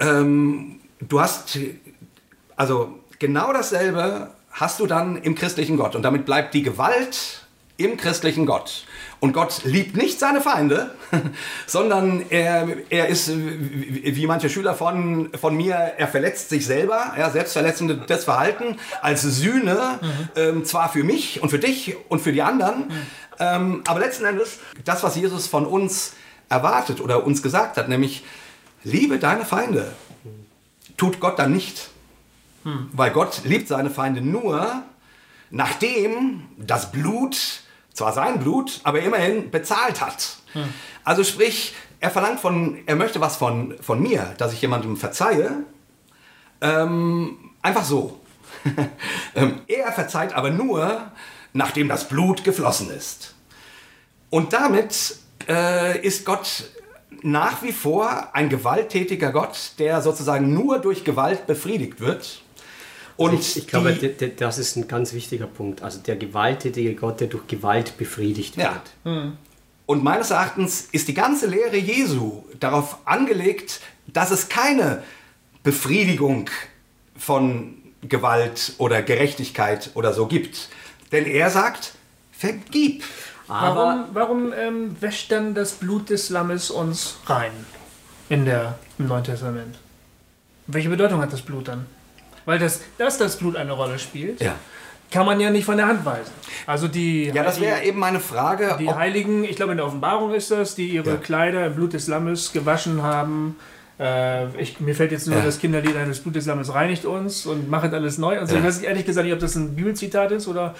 Ähm, du hast, also genau dasselbe hast du dann im christlichen Gott. Und damit bleibt die Gewalt im christlichen Gott. Und Gott liebt nicht seine Feinde, sondern er, er ist wie manche Schüler von, von mir, er verletzt sich selber, ja, selbstverletzendes Verhalten als Sühne, mhm. ähm, zwar für mich und für dich und für die anderen, mhm. ähm, aber letzten Endes das, was Jesus von uns erwartet oder uns gesagt hat, nämlich liebe deine Feinde, tut Gott dann nicht. Weil Gott liebt seine Feinde nur, nachdem das Blut zwar sein Blut, aber immerhin bezahlt hat. Hm. Also sprich, er verlangt von, er möchte was von, von mir, dass ich jemandem verzeihe, ähm, einfach so. Ähm, er verzeiht aber nur, nachdem das Blut geflossen ist. Und damit äh, ist Gott nach wie vor ein gewalttätiger Gott, der sozusagen nur durch Gewalt befriedigt wird. Und ich, ich glaube, die, das ist ein ganz wichtiger Punkt. Also der gewalttätige Gott, der durch Gewalt befriedigt wird. Ja. Hm. Und meines Erachtens ist die ganze Lehre Jesu darauf angelegt, dass es keine Befriedigung von Gewalt oder Gerechtigkeit oder so gibt. Denn er sagt, vergib. Aber warum, warum ähm, wäscht dann das Blut des Lammes uns rein in der, im Neuen Testament? Welche Bedeutung hat das Blut dann? Weil das, dass das Blut eine Rolle spielt, ja. kann man ja nicht von der Hand weisen. Also die ja, das wäre eben meine Frage. Die Heiligen, ich glaube in der Offenbarung ist das, die ihre ja. Kleider im Blut des Lammes gewaschen haben. Äh, ich, mir fällt jetzt nur ja. das Kinderlied eines Blut des Lammes reinigt uns und machet alles neu. Also ja. ich weiß ehrlich gesagt nicht, ob das ein Bibelzitat ist oder.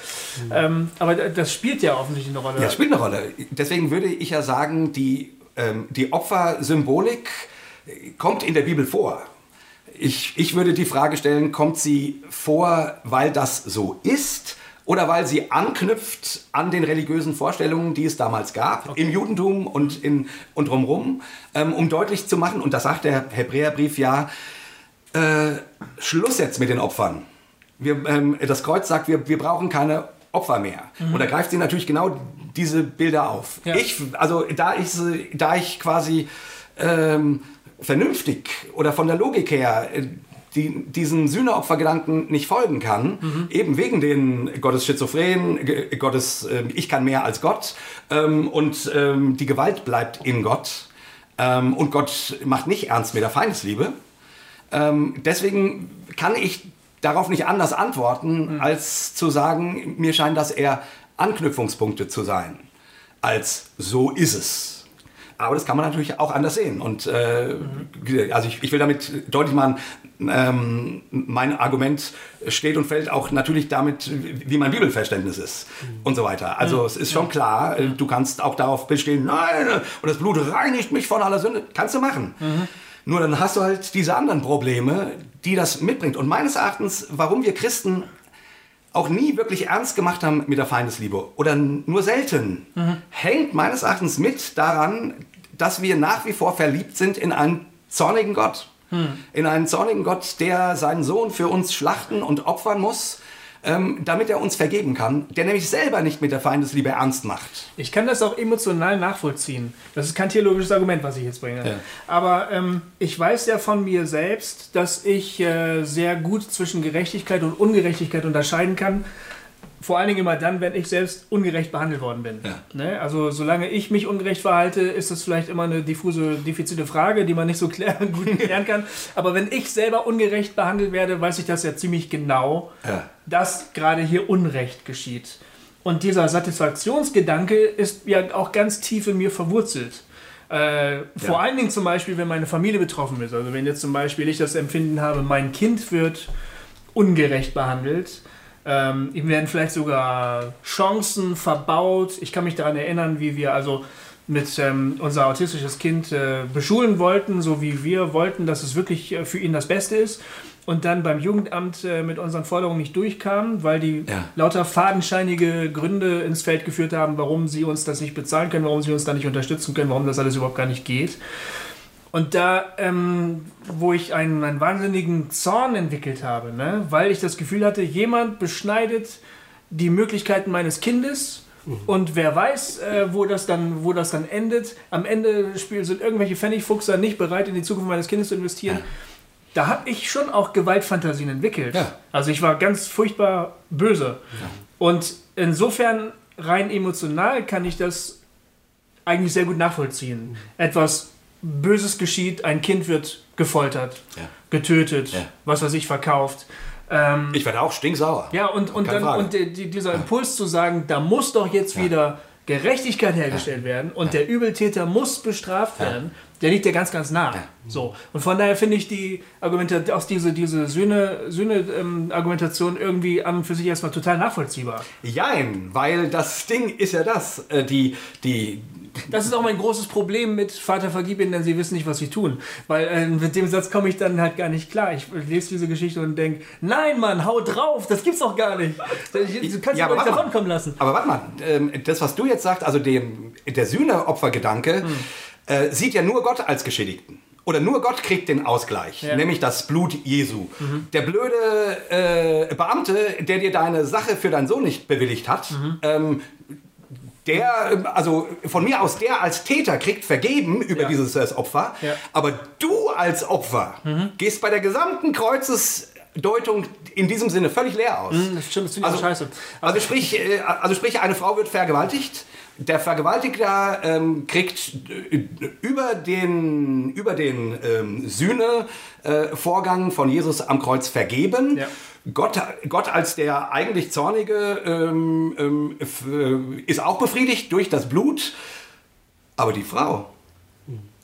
Mhm. Ähm, aber das spielt ja offensichtlich eine Rolle. Ja, spielt eine Rolle. Deswegen würde ich ja sagen, die, ähm, die Opfersymbolik kommt in der Bibel vor ich, ich würde die Frage stellen, kommt sie vor, weil das so ist? Oder weil sie anknüpft an den religiösen Vorstellungen, die es damals gab, okay. im Judentum und, in, und drumherum, ähm, um deutlich zu machen, und das sagt der Hebräerbrief ja, äh, Schluss jetzt mit den Opfern. Wir, ähm, das Kreuz sagt, wir, wir brauchen keine Opfer mehr. Mhm. Und da greift sie natürlich genau diese Bilder auf. Ja. Ich, also da ich, da ich quasi ähm, vernünftig oder von der Logik her äh, die, diesen Sühneopfergedanken nicht folgen kann, mhm. eben wegen den Gottes Schizophren, Gottes äh, Ich kann mehr als Gott ähm, und ähm, die Gewalt bleibt in Gott ähm, und Gott macht nicht ernst mit der Feindesliebe. Ähm, deswegen kann ich darauf nicht anders antworten, mhm. als zu sagen, mir scheint das eher Anknüpfungspunkte zu sein, als so ist es. Aber das kann man natürlich auch anders sehen. Und äh, also ich, ich, will damit deutlich machen, ähm, mein Argument steht und fällt auch natürlich damit, wie mein Bibelverständnis ist mhm. und so weiter. Also mhm. es ist schon klar, äh, du kannst auch darauf bestehen, nein, und das Blut reinigt mich von aller Sünde. Kannst du machen. Mhm. Nur dann hast du halt diese anderen Probleme, die das mitbringt. Und meines Erachtens, warum wir Christen auch nie wirklich ernst gemacht haben mit der Feindesliebe oder nur selten, mhm. hängt meines Erachtens mit daran, dass wir nach wie vor verliebt sind in einen zornigen Gott. Mhm. In einen zornigen Gott, der seinen Sohn für uns schlachten und opfern muss, ähm, damit er uns vergeben kann, der nämlich selber nicht mit der Feindesliebe ernst macht. Ich kann das auch emotional nachvollziehen. Das ist kein theologisches Argument, was ich jetzt bringe. Ja. Aber ähm, ich weiß ja von mir selbst, dass ich äh, sehr gut zwischen Gerechtigkeit und Ungerechtigkeit unterscheiden kann vor allen Dingen immer dann, wenn ich selbst ungerecht behandelt worden bin. Ja. Ne? Also solange ich mich ungerecht verhalte, ist das vielleicht immer eine diffuse, diffizile Frage, die man nicht so klären, gut klären kann. Aber wenn ich selber ungerecht behandelt werde, weiß ich das ja ziemlich genau, ja. dass gerade hier Unrecht geschieht. Und dieser Satisfaktionsgedanke ist ja auch ganz tief in mir verwurzelt. Äh, vor ja. allen Dingen zum Beispiel, wenn meine Familie betroffen ist. Also wenn jetzt zum Beispiel ich das Empfinden habe, mein Kind wird ungerecht behandelt, ähm, ihm werden vielleicht sogar Chancen verbaut. Ich kann mich daran erinnern, wie wir also mit ähm, unser autistisches Kind äh, beschulen wollten, so wie wir wollten, dass es wirklich äh, für ihn das Beste ist. Und dann beim Jugendamt äh, mit unseren Forderungen nicht durchkamen, weil die ja. lauter fadenscheinige Gründe ins Feld geführt haben, warum sie uns das nicht bezahlen können, warum sie uns da nicht unterstützen können, warum das alles überhaupt gar nicht geht. Und da, ähm, wo ich einen, einen wahnsinnigen Zorn entwickelt habe, ne? weil ich das Gefühl hatte, jemand beschneidet die Möglichkeiten meines Kindes Und wer weiß, äh, wo, das dann, wo das dann endet. Am Ende des Spiels sind irgendwelche Pfennigfuchser nicht bereit, in die Zukunft meines Kindes zu investieren. Da habe ich schon auch Gewaltfantasien entwickelt. Ja. Also ich war ganz furchtbar böse. Und insofern rein emotional kann ich das eigentlich sehr gut nachvollziehen. Etwas Böses geschieht, ein Kind wird gefoltert, Ja. getötet, Ja. was weiß ich, verkauft. Ähm, Ich werde auch stinksauer. ja, und, und, dann, und die, die, dieser Impuls zu sagen, da muss doch jetzt wieder Gerechtigkeit hergestellt werden und der Übeltäter muss bestraft werden, der liegt ja ganz, ganz nah. So. Und von daher finde ich die Argumentation, auch diese, diese Sühne, Sühne, ähm, Argumentation irgendwie an und für sich erstmal total nachvollziehbar. Jein, weil das Ding ist ja das. Äh, die, die, Das ist auch mein großes Problem mit Vater vergib ihnen, denn sie wissen nicht, was sie tun. Weil äh, mit dem Satz komme ich dann halt gar nicht klar. Ich lese diese Geschichte und denke, nein Mann, hau drauf, das gibt's doch gar nicht. Du kannst Ja, aber nicht davon kommen lassen. Aber warte mal, ähm, das, was du jetzt sagst, also dem, der Sühneopfergedanke, Hm. äh, sieht ja nur Gott als Geschädigten. Oder nur Gott kriegt den Ausgleich, Ja. nämlich das Blut Jesu. Mhm. Der blöde äh, Beamte, der dir deine Sache für deinen Sohn nicht bewilligt hat, Mhm. ähm, der, ähm, also von mir aus, der als Täter kriegt vergeben über Ja. dieses äh, Opfer, Ja. aber du als Opfer Mhm. gehst bei der gesamten Kreuzesdeutung in diesem Sinne völlig leer aus. Das stimmt, das finde ich Also- scheiße. Also sprich, äh, also sprich, eine Frau wird vergewaltigt. Der Vergewaltiger ähm, kriegt äh, über den, über den ähm, Sühnevorgang von Jesus am Kreuz vergeben. Ja. Gott, Gott als der eigentlich Zornige ähm, ähm, äh, ist auch befriedigt durch das Blut. Aber die Frau,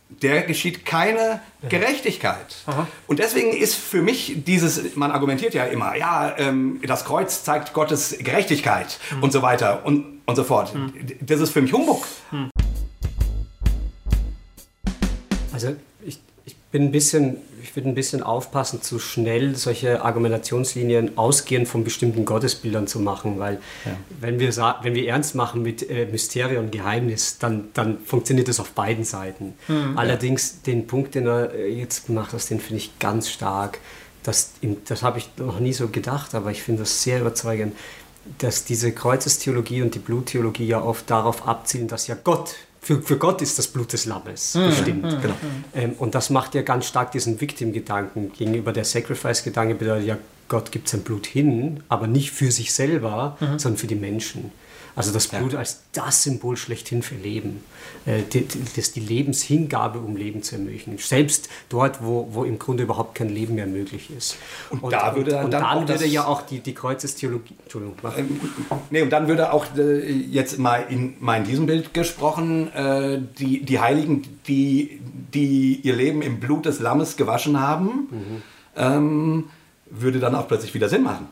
der geschieht keine Gerechtigkeit. Und deswegen ist für mich dieses, man argumentiert ja immer, ja, ähm, das Kreuz zeigt Gottes Gerechtigkeit und so weiter und, und so fort. Das ist für mich Humbug. Also ich, ich bin ein bisschen, ich würde ein bisschen aufpassen, zu schnell solche Argumentationslinien ausgehend von bestimmten Gottesbildern zu machen, weil wenn, wir, wenn wir ernst machen mit äh, Mysterium und Geheimnis, dann, dann funktioniert das auf beiden Seiten. Allerdings den Punkt, den er äh, jetzt gemacht hat, den finde ich ganz stark. Das, das habe ich noch nie so gedacht, aber ich finde das sehr überzeugend, dass diese Kreuzestheologie und die Bluttheologie ja oft darauf abzielen, dass ja Gott, für, für Gott ist das Blut des Lammes bestimmt. Genau. Ähm, und das macht ja ganz stark diesen Victim-Gedanken gegenüber der Sacrifice-Gedanke bedeutet ja, Gott gibt sein Blut hin, aber nicht für sich selber, sondern für die Menschen. Also das Blut als das Symbol schlechthin für Leben. Äh, die, das die Lebenshingabe, um Leben zu ermöglichen. Selbst dort, wo, wo im Grunde überhaupt kein Leben mehr möglich ist. Und da würde dann und auch dann würde das- ja auch die, die Kreuzestheologie. Entschuldigung, mach. Nee, und dann würde auch äh, jetzt mal in, mal in diesem Bild gesprochen, äh, die, die Heiligen, die, die ihr Leben im Blut des Lammes gewaschen haben, ähm, würde dann auch plötzlich wieder Sinn machen.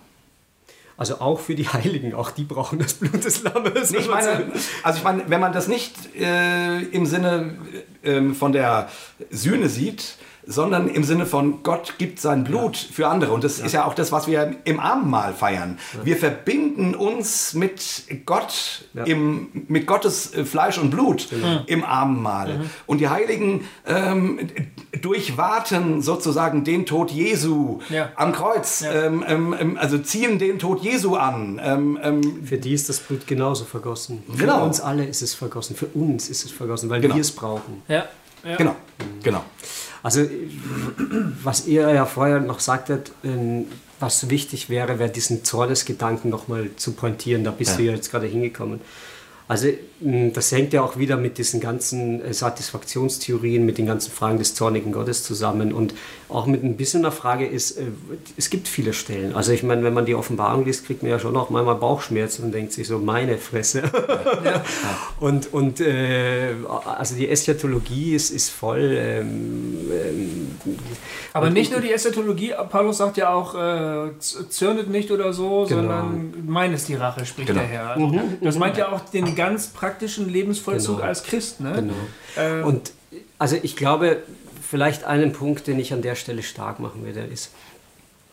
Also auch für die Heiligen, auch die brauchen das Blut des Lammes. Nee, ich meine, also ich meine, wenn man das nicht äh, im Sinne ähm, von der Sühne sieht, sondern im Sinne von Gott gibt sein Blut für andere. Und das ist ja auch das, was wir im Abendmahl feiern. Wir verbinden uns mit Gott, Ja. im, mit Gottes äh, Fleisch und Blut im Abendmahl. Und die Heiligen ähm, durchwaten sozusagen den Tod Jesu Ja. am Kreuz, Ja. ähm, ähm, ähm, also ziehen den Tod Jesu an. Ähm, ähm, Für die ist das Blut genauso vergossen. Für Genau. uns alle ist es vergossen. Für uns ist es vergossen, weil Genau. wir es brauchen. Ja. ja. Genau, genau. Also, was ihr ja vorher noch sagtet, ähm, was wichtig wäre, wäre diesen Zornesgedanken nochmal zu pointieren. Da bist du ja jetzt gerade hingekommen. Also, das hängt ja auch wieder mit diesen ganzen äh, Satisfaktionstheorien, mit den ganzen Fragen des zornigen Gottes zusammen und auch mit ein bisschen einer Frage ist, äh, es gibt viele Stellen. Also, ich meine, wenn man die Offenbarung liest, kriegt man ja schon auch manchmal Bauchschmerzen und denkt sich so, meine Fresse. Und, und äh, also die Eschatologie ist, ist voll. Ähm, ähm, Aber nicht nur die Eschatologie, Paulus sagt ja auch, äh, zürnet nicht oder so, Genau. sondern mein ist die Rache, spricht Genau. der Herr. Also, Das meint ja auch den ganz praktischen Lebensvollzug Genau. als Christ. Ne? genau. Äh, Und also ich glaube, vielleicht einen Punkt, den ich an der Stelle stark machen würde, ist,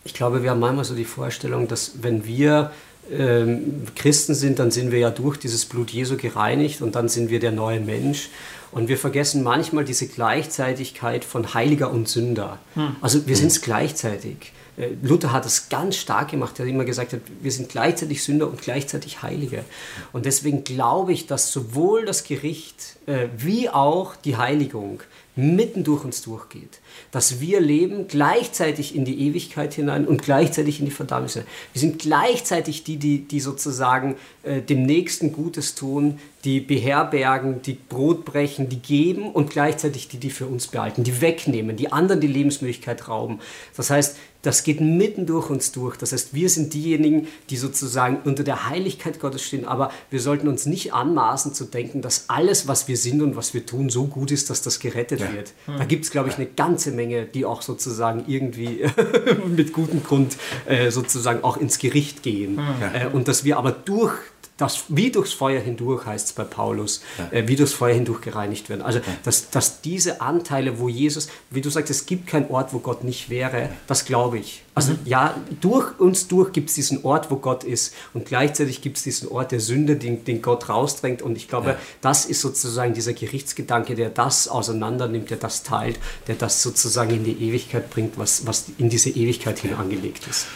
ich glaube, wir haben manchmal so die Vorstellung, dass wenn wir ähm, Christen sind, dann sind wir ja durch dieses Blut Jesu gereinigt und dann sind wir der neue Mensch. Und wir vergessen manchmal diese Gleichzeitigkeit von Heiliger und Sünder. Also wir sind es gleichzeitig. Äh, Luther hat es ganz stark gemacht. Er hat immer gesagt, wir sind gleichzeitig Sünder und gleichzeitig Heilige. Und deswegen glaube ich, dass sowohl das Gericht äh, wie auch die Heiligung mitten durch uns durchgeht. Dass wir leben gleichzeitig in die Ewigkeit hinein und gleichzeitig in die Verdammnis. Wir sind gleichzeitig die, die, die sozusagen äh, dem Nächsten Gutes tun, die beherbergen, die Brot brechen, die geben und gleichzeitig die, die für uns behalten, die wegnehmen, die anderen die Lebensmöglichkeit rauben. Das heißt, das geht mitten durch uns durch. Das heißt, wir sind diejenigen, die sozusagen unter der Heiligkeit Gottes stehen, aber wir sollten uns nicht anmaßen zu denken, dass alles, was wir sind und was wir tun, so gut ist, dass das gerettet ja. wird. Da gibt es, glaube ich, eine ganze Menge, die auch sozusagen irgendwie mit gutem Grund äh, sozusagen auch ins Gericht gehen. Ja. Äh, und dass wir aber durch das wie durchs Feuer hindurch heißt es bei Paulus, ja. äh, wie durchs Feuer hindurch gereinigt werden. Also, ja. dass, dass diese Anteile, wo Jesus, wie du sagst, es gibt keinen Ort, wo Gott nicht wäre, das glaube ich. Also, mhm. ja, durch uns durch gibt es diesen Ort, wo Gott ist und gleichzeitig gibt es diesen Ort der Sünde, den, den Gott rausdrängt und ich glaube, ja. das ist sozusagen dieser Gerichtsgedanke, der das auseinander nimmt, der das teilt, der das sozusagen in die Ewigkeit bringt, was, was in diese Ewigkeit hin angelegt ist.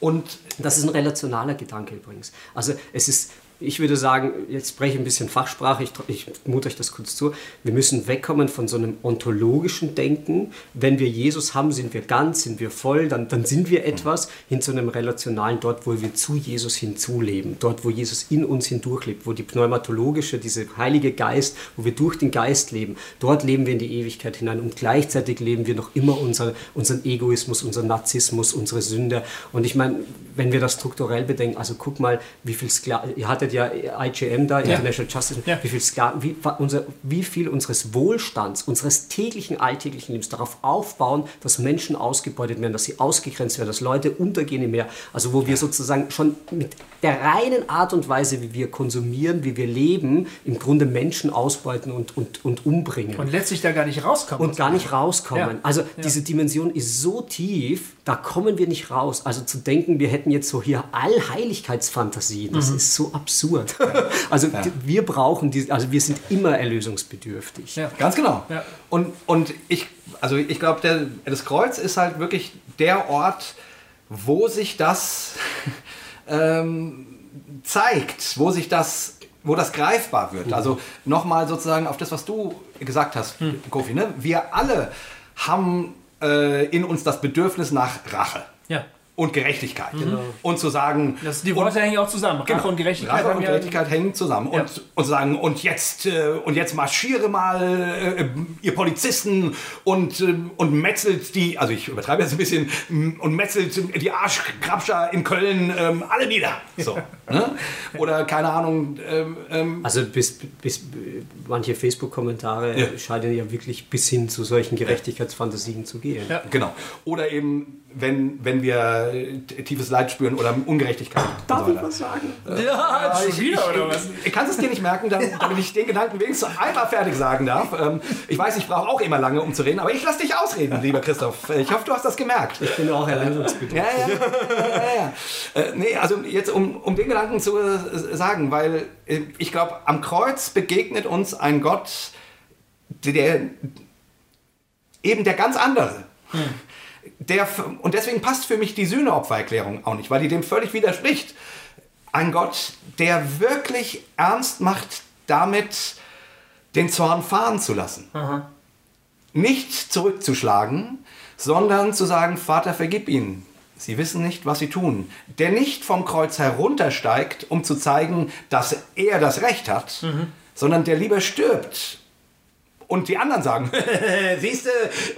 Und das ist ein relationaler Gedanke übrigens. Also es ist ich würde sagen, jetzt spreche ich ein bisschen Fachsprache, ich, ich mute euch das kurz zu. Wir müssen wegkommen von so einem ontologischen Denken. Wenn wir Jesus haben, sind wir ganz, sind wir voll, dann, dann sind wir etwas, hin zu einem relationalen, dort, wo wir zu Jesus hinzuleben, dort, wo Jesus in uns hindurchlebt, wo die pneumatologische, diese heilige Geist, wo wir durch den Geist leben, dort leben wir in die Ewigkeit hinein und gleichzeitig leben wir noch immer unser, unseren Egoismus, unseren Narzissmus, unsere Sünde. Und ich meine, wenn wir das strukturell bedenken, also guck mal, wie viel Sklaven, ihr hattet ja IGM da. International Justice, wie, viel Sklaven, wie, unser, wie viel unseres Wohlstands, unseres täglichen, alltäglichen Lebens darauf aufbauen, dass Menschen ausgebeutet werden, dass sie ausgegrenzt werden, dass Leute untergehen im Meer. Also wo wir sozusagen schon mit der reinen Art und Weise, wie wir konsumieren, wie wir leben, im Grunde Menschen ausbeuten und, und, und umbringen. Und letztlich da gar nicht rauskommen. Und gar nicht rauskommen. Ja. Also diese Dimension ist so tief, da kommen wir nicht raus. Also zu denken, wir hätten jetzt so hier Allheiligkeitsfantasien, das mhm. ist so absurd. Also ja. wir brauchen die, also wir sind immer erlösungsbedürftig. Ja. Ganz genau. Ja. Und, und ich, also ich glaube, das Kreuz ist halt wirklich der Ort, wo sich das ähm, zeigt, wo sich das wo das greifbar wird. Also nochmal sozusagen auf das, was du gesagt hast, mhm. Kofi. Ne? Wir alle haben äh, in uns das Bedürfnis nach Rache. Ja. Und Gerechtigkeit. Mhm. Und zu sagen. Das, die Worte und, hängen auch zusammen. Rache genau, und Gerechtigkeit. Rache und Gerechtigkeit hängen zusammen. Ja. Und, und sagen, und jetzt, äh, und jetzt marschiere mal, äh, ihr Polizisten, und, äh, und metzelt die, also ich übertreibe jetzt ein bisschen, und metzelt die Arschkrabscher in Köln ähm, alle nieder. So, ne? Oder keine Ahnung. Ähm, ähm, also bis, bis manche Facebook-Kommentare ja. scheinen ja wirklich bis hin zu solchen Gerechtigkeitsfantasien zu gehen. Ja, genau. Oder eben wenn, wenn wir tiefes Leid spüren oder Ungerechtigkeit. Darf so ich was sagen? Ja, ja ich, wieder, ich, oder was? Ich, kannst es dir nicht merken, damit, damit ich den Gedanken wenigstens einmal fertig sagen darf. Ähm, ich weiß, ich brauche auch immer lange, um zu reden, aber ich lasse dich ausreden, lieber Christoph. Ich hoffe, du hast das gemerkt. Ich bin auch erlernungsbedürftig. Ja, ja, ja, ja, Äh, nee, also jetzt, um, um den Gedanken zu äh, sagen, weil äh, ich glaube, am Kreuz begegnet uns ein Gott, der eben der ganz andere. Hm der, und deswegen passt für mich die Sühneopfererklärung auch nicht, weil die dem völlig widerspricht. Ein Gott, der wirklich ernst macht, damit den Zorn fahren zu lassen. Aha. Nicht zurückzuschlagen, sondern zu sagen, Vater, vergib ihnen. Sie wissen nicht, was sie tun. Der nicht vom Kreuz heruntersteigt, um zu zeigen, dass er das Recht hat, mhm. sondern der lieber stirbt, und die anderen sagen, siehst du,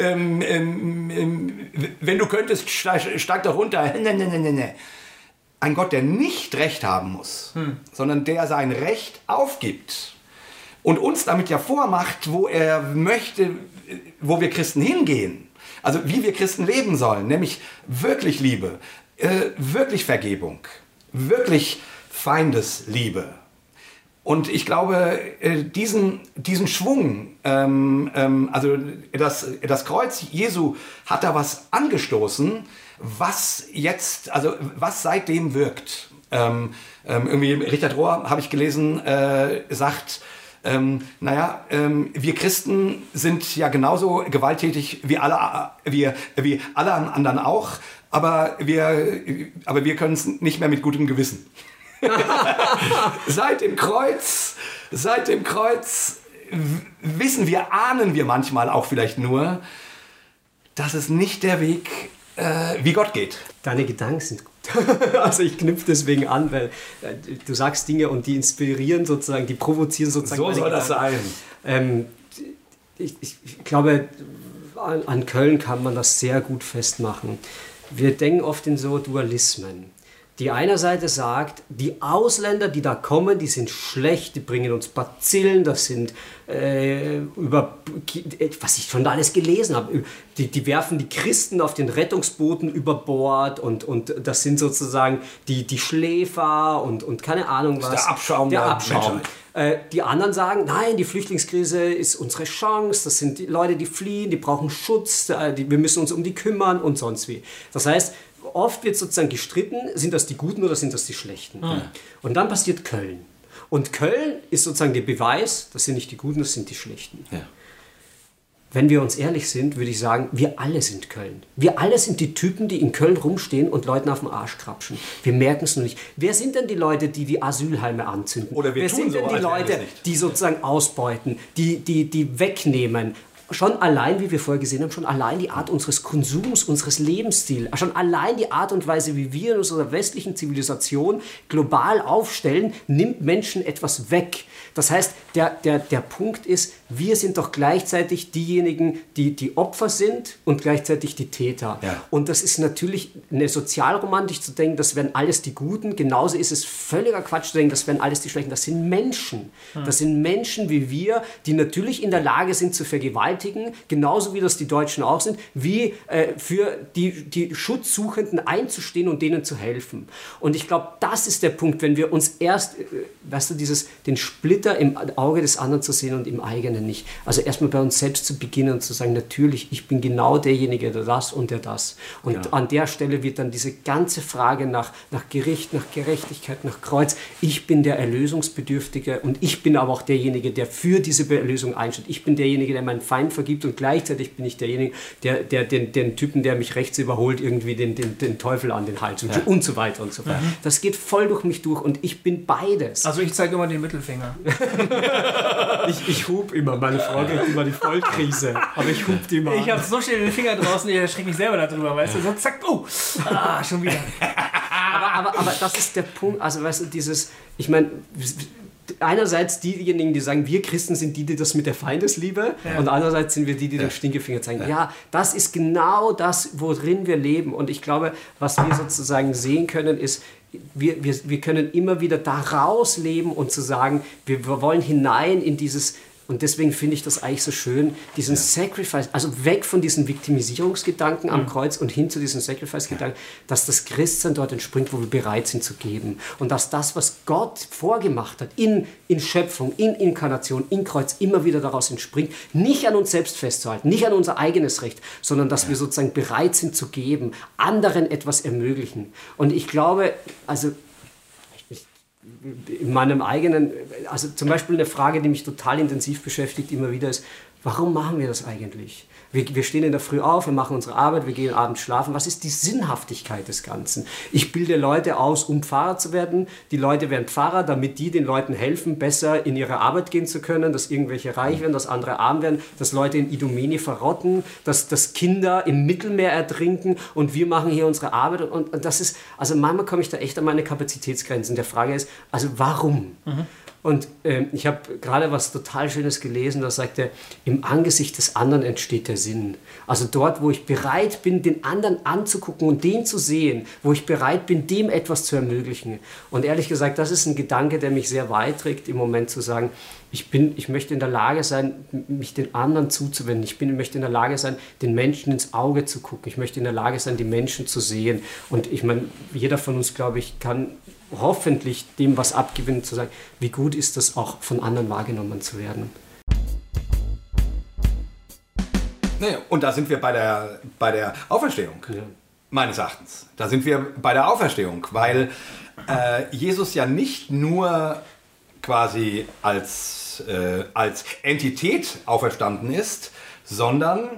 ähm, ähm, ähm, wenn du könntest, steig, steig doch runter. Ne, ne, ne, ne, Ein Gott, der nicht Recht haben muss, hm. sondern der sein Recht aufgibt und uns damit ja vormacht, wo er möchte, wo wir Christen hingehen. Also wie wir Christen leben sollen, nämlich wirklich Liebe, äh, wirklich Vergebung, wirklich Feindesliebe. Und ich glaube, äh, diesen, diesen Schwung, ähm, ähm, also das, das Kreuz Jesu hat da was angestoßen, was jetzt, also was seitdem wirkt. Ähm, ähm irgendwie Richard Rohr, habe ich gelesen, äh, sagt, ähm, naja, ähm, wir Christen sind ja genauso gewalttätig wie alle, wie, wie alle anderen auch. aber wir, aber wir können es nicht mehr mit gutem Gewissen. seit dem Kreuz, seit dem Kreuz wissen wir, ahnen wir manchmal auch vielleicht nur, dass es nicht der Weg äh, wie Gott geht. Deine Gedanken sind gut. also ich knüpfe deswegen an, weil äh, du sagst Dinge und die inspirieren sozusagen, die provozieren sozusagen. So soll Gedanken. das sein. Ähm, ich, ich, glaube, an, an Köln kann man das sehr gut festmachen. Wir denken oft in so Dualismen die einer Seite sagt, die Ausländer, die da kommen, die sind schlecht, die bringen uns Bazillen, das sind äh, über, was ich schon da alles gelesen habe, die, die werfen die Christen auf den Rettungsbooten über Bord und, und das sind sozusagen die, die Schläfer und, und keine Ahnung was. Der Abschaum. Der Abschaum. Äh, die anderen sagen, nein, die Flüchtlingskrise ist unsere Chance, das sind die Leute, die fliehen, die brauchen Schutz, äh, die, wir müssen uns um die kümmern und sonst wie. Das heißt, oft wird sozusagen gestritten, sind das die Guten oder sind das die Schlechten. Mhm. Und dann passiert Köln. Und Köln ist sozusagen der Beweis, das sind nicht die Guten, das sind die Schlechten. Ja. Wenn wir uns ehrlich sind, würde ich sagen, wir alle sind Köln. Wir alle sind die Typen, die in Köln rumstehen und Leuten auf den Arsch krapschen. Wir merken es nur nicht. Wer sind denn die Leute, die die Asylheime anzünden? Oder wir Wer sind denn so, die Leute, die sozusagen ausbeuten, die, die, die wegnehmen, schon allein, wie wir vorher gesehen haben, schon allein die Art unseres Konsums, unseres Lebensstils, schon allein die Art und Weise, wie wir in unserer westlichen Zivilisation global aufstellen, nimmt Menschen etwas weg. Das heißt, der, der, der Punkt ist, wir sind doch gleichzeitig diejenigen, die die Opfer sind und gleichzeitig die Täter. Ja. Und das ist natürlich eine Sozialromantik zu denken, das wären alles die Guten. Genauso ist es völliger Quatsch zu denken, das wären alles die Schlechten. Das sind Menschen. Hm. Das sind Menschen wie wir, die natürlich in der Lage sind zu vergewaltigen, genauso wie das die Deutschen auch sind, wie äh, für die, die Schutzsuchenden einzustehen und denen zu helfen. Und ich glaube, das ist der Punkt, wenn wir uns erst, äh, weißt du, dieses, den Splitter im Auge des anderen zu sehen und im eigenen nicht. Also erstmal bei uns selbst zu beginnen und zu sagen, natürlich, ich bin genau derjenige, der das und der das. Und ja. an der Stelle wird dann diese ganze Frage nach, nach Gericht, nach Gerechtigkeit, nach Kreuz, ich bin der Erlösungsbedürftige und ich bin aber auch derjenige, der für diese Erlösung einsteht. Ich bin derjenige, der meinen Feind vergibt und gleichzeitig bin ich derjenige, der, der den, den Typen, der mich rechts überholt, irgendwie den, den, den Teufel an den Hals und, ja. und so weiter und so fort. Mhm. Das geht voll durch mich durch und ich bin beides. Also ich zeige immer den Mittelfinger. ich, ich hub immer immer. Meine Frau kriegt immer die Vollkrise. Aber ich hub die mal. Ich habe so schnell den Finger draußen, ich erschrecke mich selber darüber, weißt du? So zack, oh, ah, schon wieder. aber, aber, aber das ist der Punkt, also weißt du, dieses, ich meine, einerseits diejenigen, die sagen, wir Christen sind die, die das mit der Feindesliebe ja. und andererseits sind wir die, die ja. den Stinkefinger zeigen. Ja. ja. das ist genau das, worin wir leben und ich glaube, was wir sozusagen sehen können, ist, wir, wir, wir können immer wieder daraus leben und zu sagen, wir, wir wollen hinein in dieses und deswegen finde ich das eigentlich so schön, diesen ja. Sacrifice, also weg von diesen Viktimisierungsgedanken am mhm. Kreuz und hin zu diesen Sacrifice-Gedanken, ja. dass das Christsein dort entspringt, wo wir bereit sind zu geben. Und dass das, was Gott vorgemacht hat, in, in Schöpfung, in Inkarnation, in Kreuz, immer wieder daraus entspringt, nicht an uns selbst festzuhalten, nicht an unser eigenes Recht, sondern dass ja. wir sozusagen bereit sind zu geben, anderen etwas ermöglichen. Und ich glaube, also in meinem eigenen, also zum Beispiel eine Frage, die mich total intensiv beschäftigt immer wieder ist, warum machen wir das eigentlich? Wir, wir stehen in der Früh auf, wir machen unsere Arbeit, wir gehen abends schlafen. Was ist die Sinnhaftigkeit des Ganzen? Ich bilde Leute aus, um Pfarrer zu werden. Die Leute werden Pfarrer, damit die den Leuten helfen, besser in ihre Arbeit gehen zu können, dass irgendwelche reich werden, dass andere arm werden, dass Leute in Idomeni verrotten, dass, dass Kinder im Mittelmeer ertrinken und wir machen hier unsere Arbeit. Und, und das ist, also manchmal komme ich da echt an meine Kapazitätsgrenzen. Der Frage ist, also warum? Mhm. Und äh, ich habe gerade was total Schönes gelesen, da sagt er, im Angesicht des anderen entsteht der Sinn. Also dort, wo ich bereit bin, den anderen anzugucken und den zu sehen, wo ich bereit bin, dem etwas zu ermöglichen. Und ehrlich gesagt, das ist ein Gedanke, der mich sehr weit trägt, im Moment zu sagen, ich, bin, ich möchte in der Lage sein, mich den anderen zuzuwenden. Ich, bin, ich möchte in der Lage sein, den Menschen ins Auge zu gucken. Ich möchte in der Lage sein, die Menschen zu sehen. Und ich meine, jeder von uns, glaube ich, kann hoffentlich dem was abgewinnen, zu sagen, wie gut ist das auch von anderen wahrgenommen zu werden. Nee, und da sind wir bei der, bei der Auferstehung, ja. meines Erachtens. Da sind wir bei der Auferstehung, weil äh, Jesus ja nicht nur quasi als, äh, als Entität auferstanden ist, sondern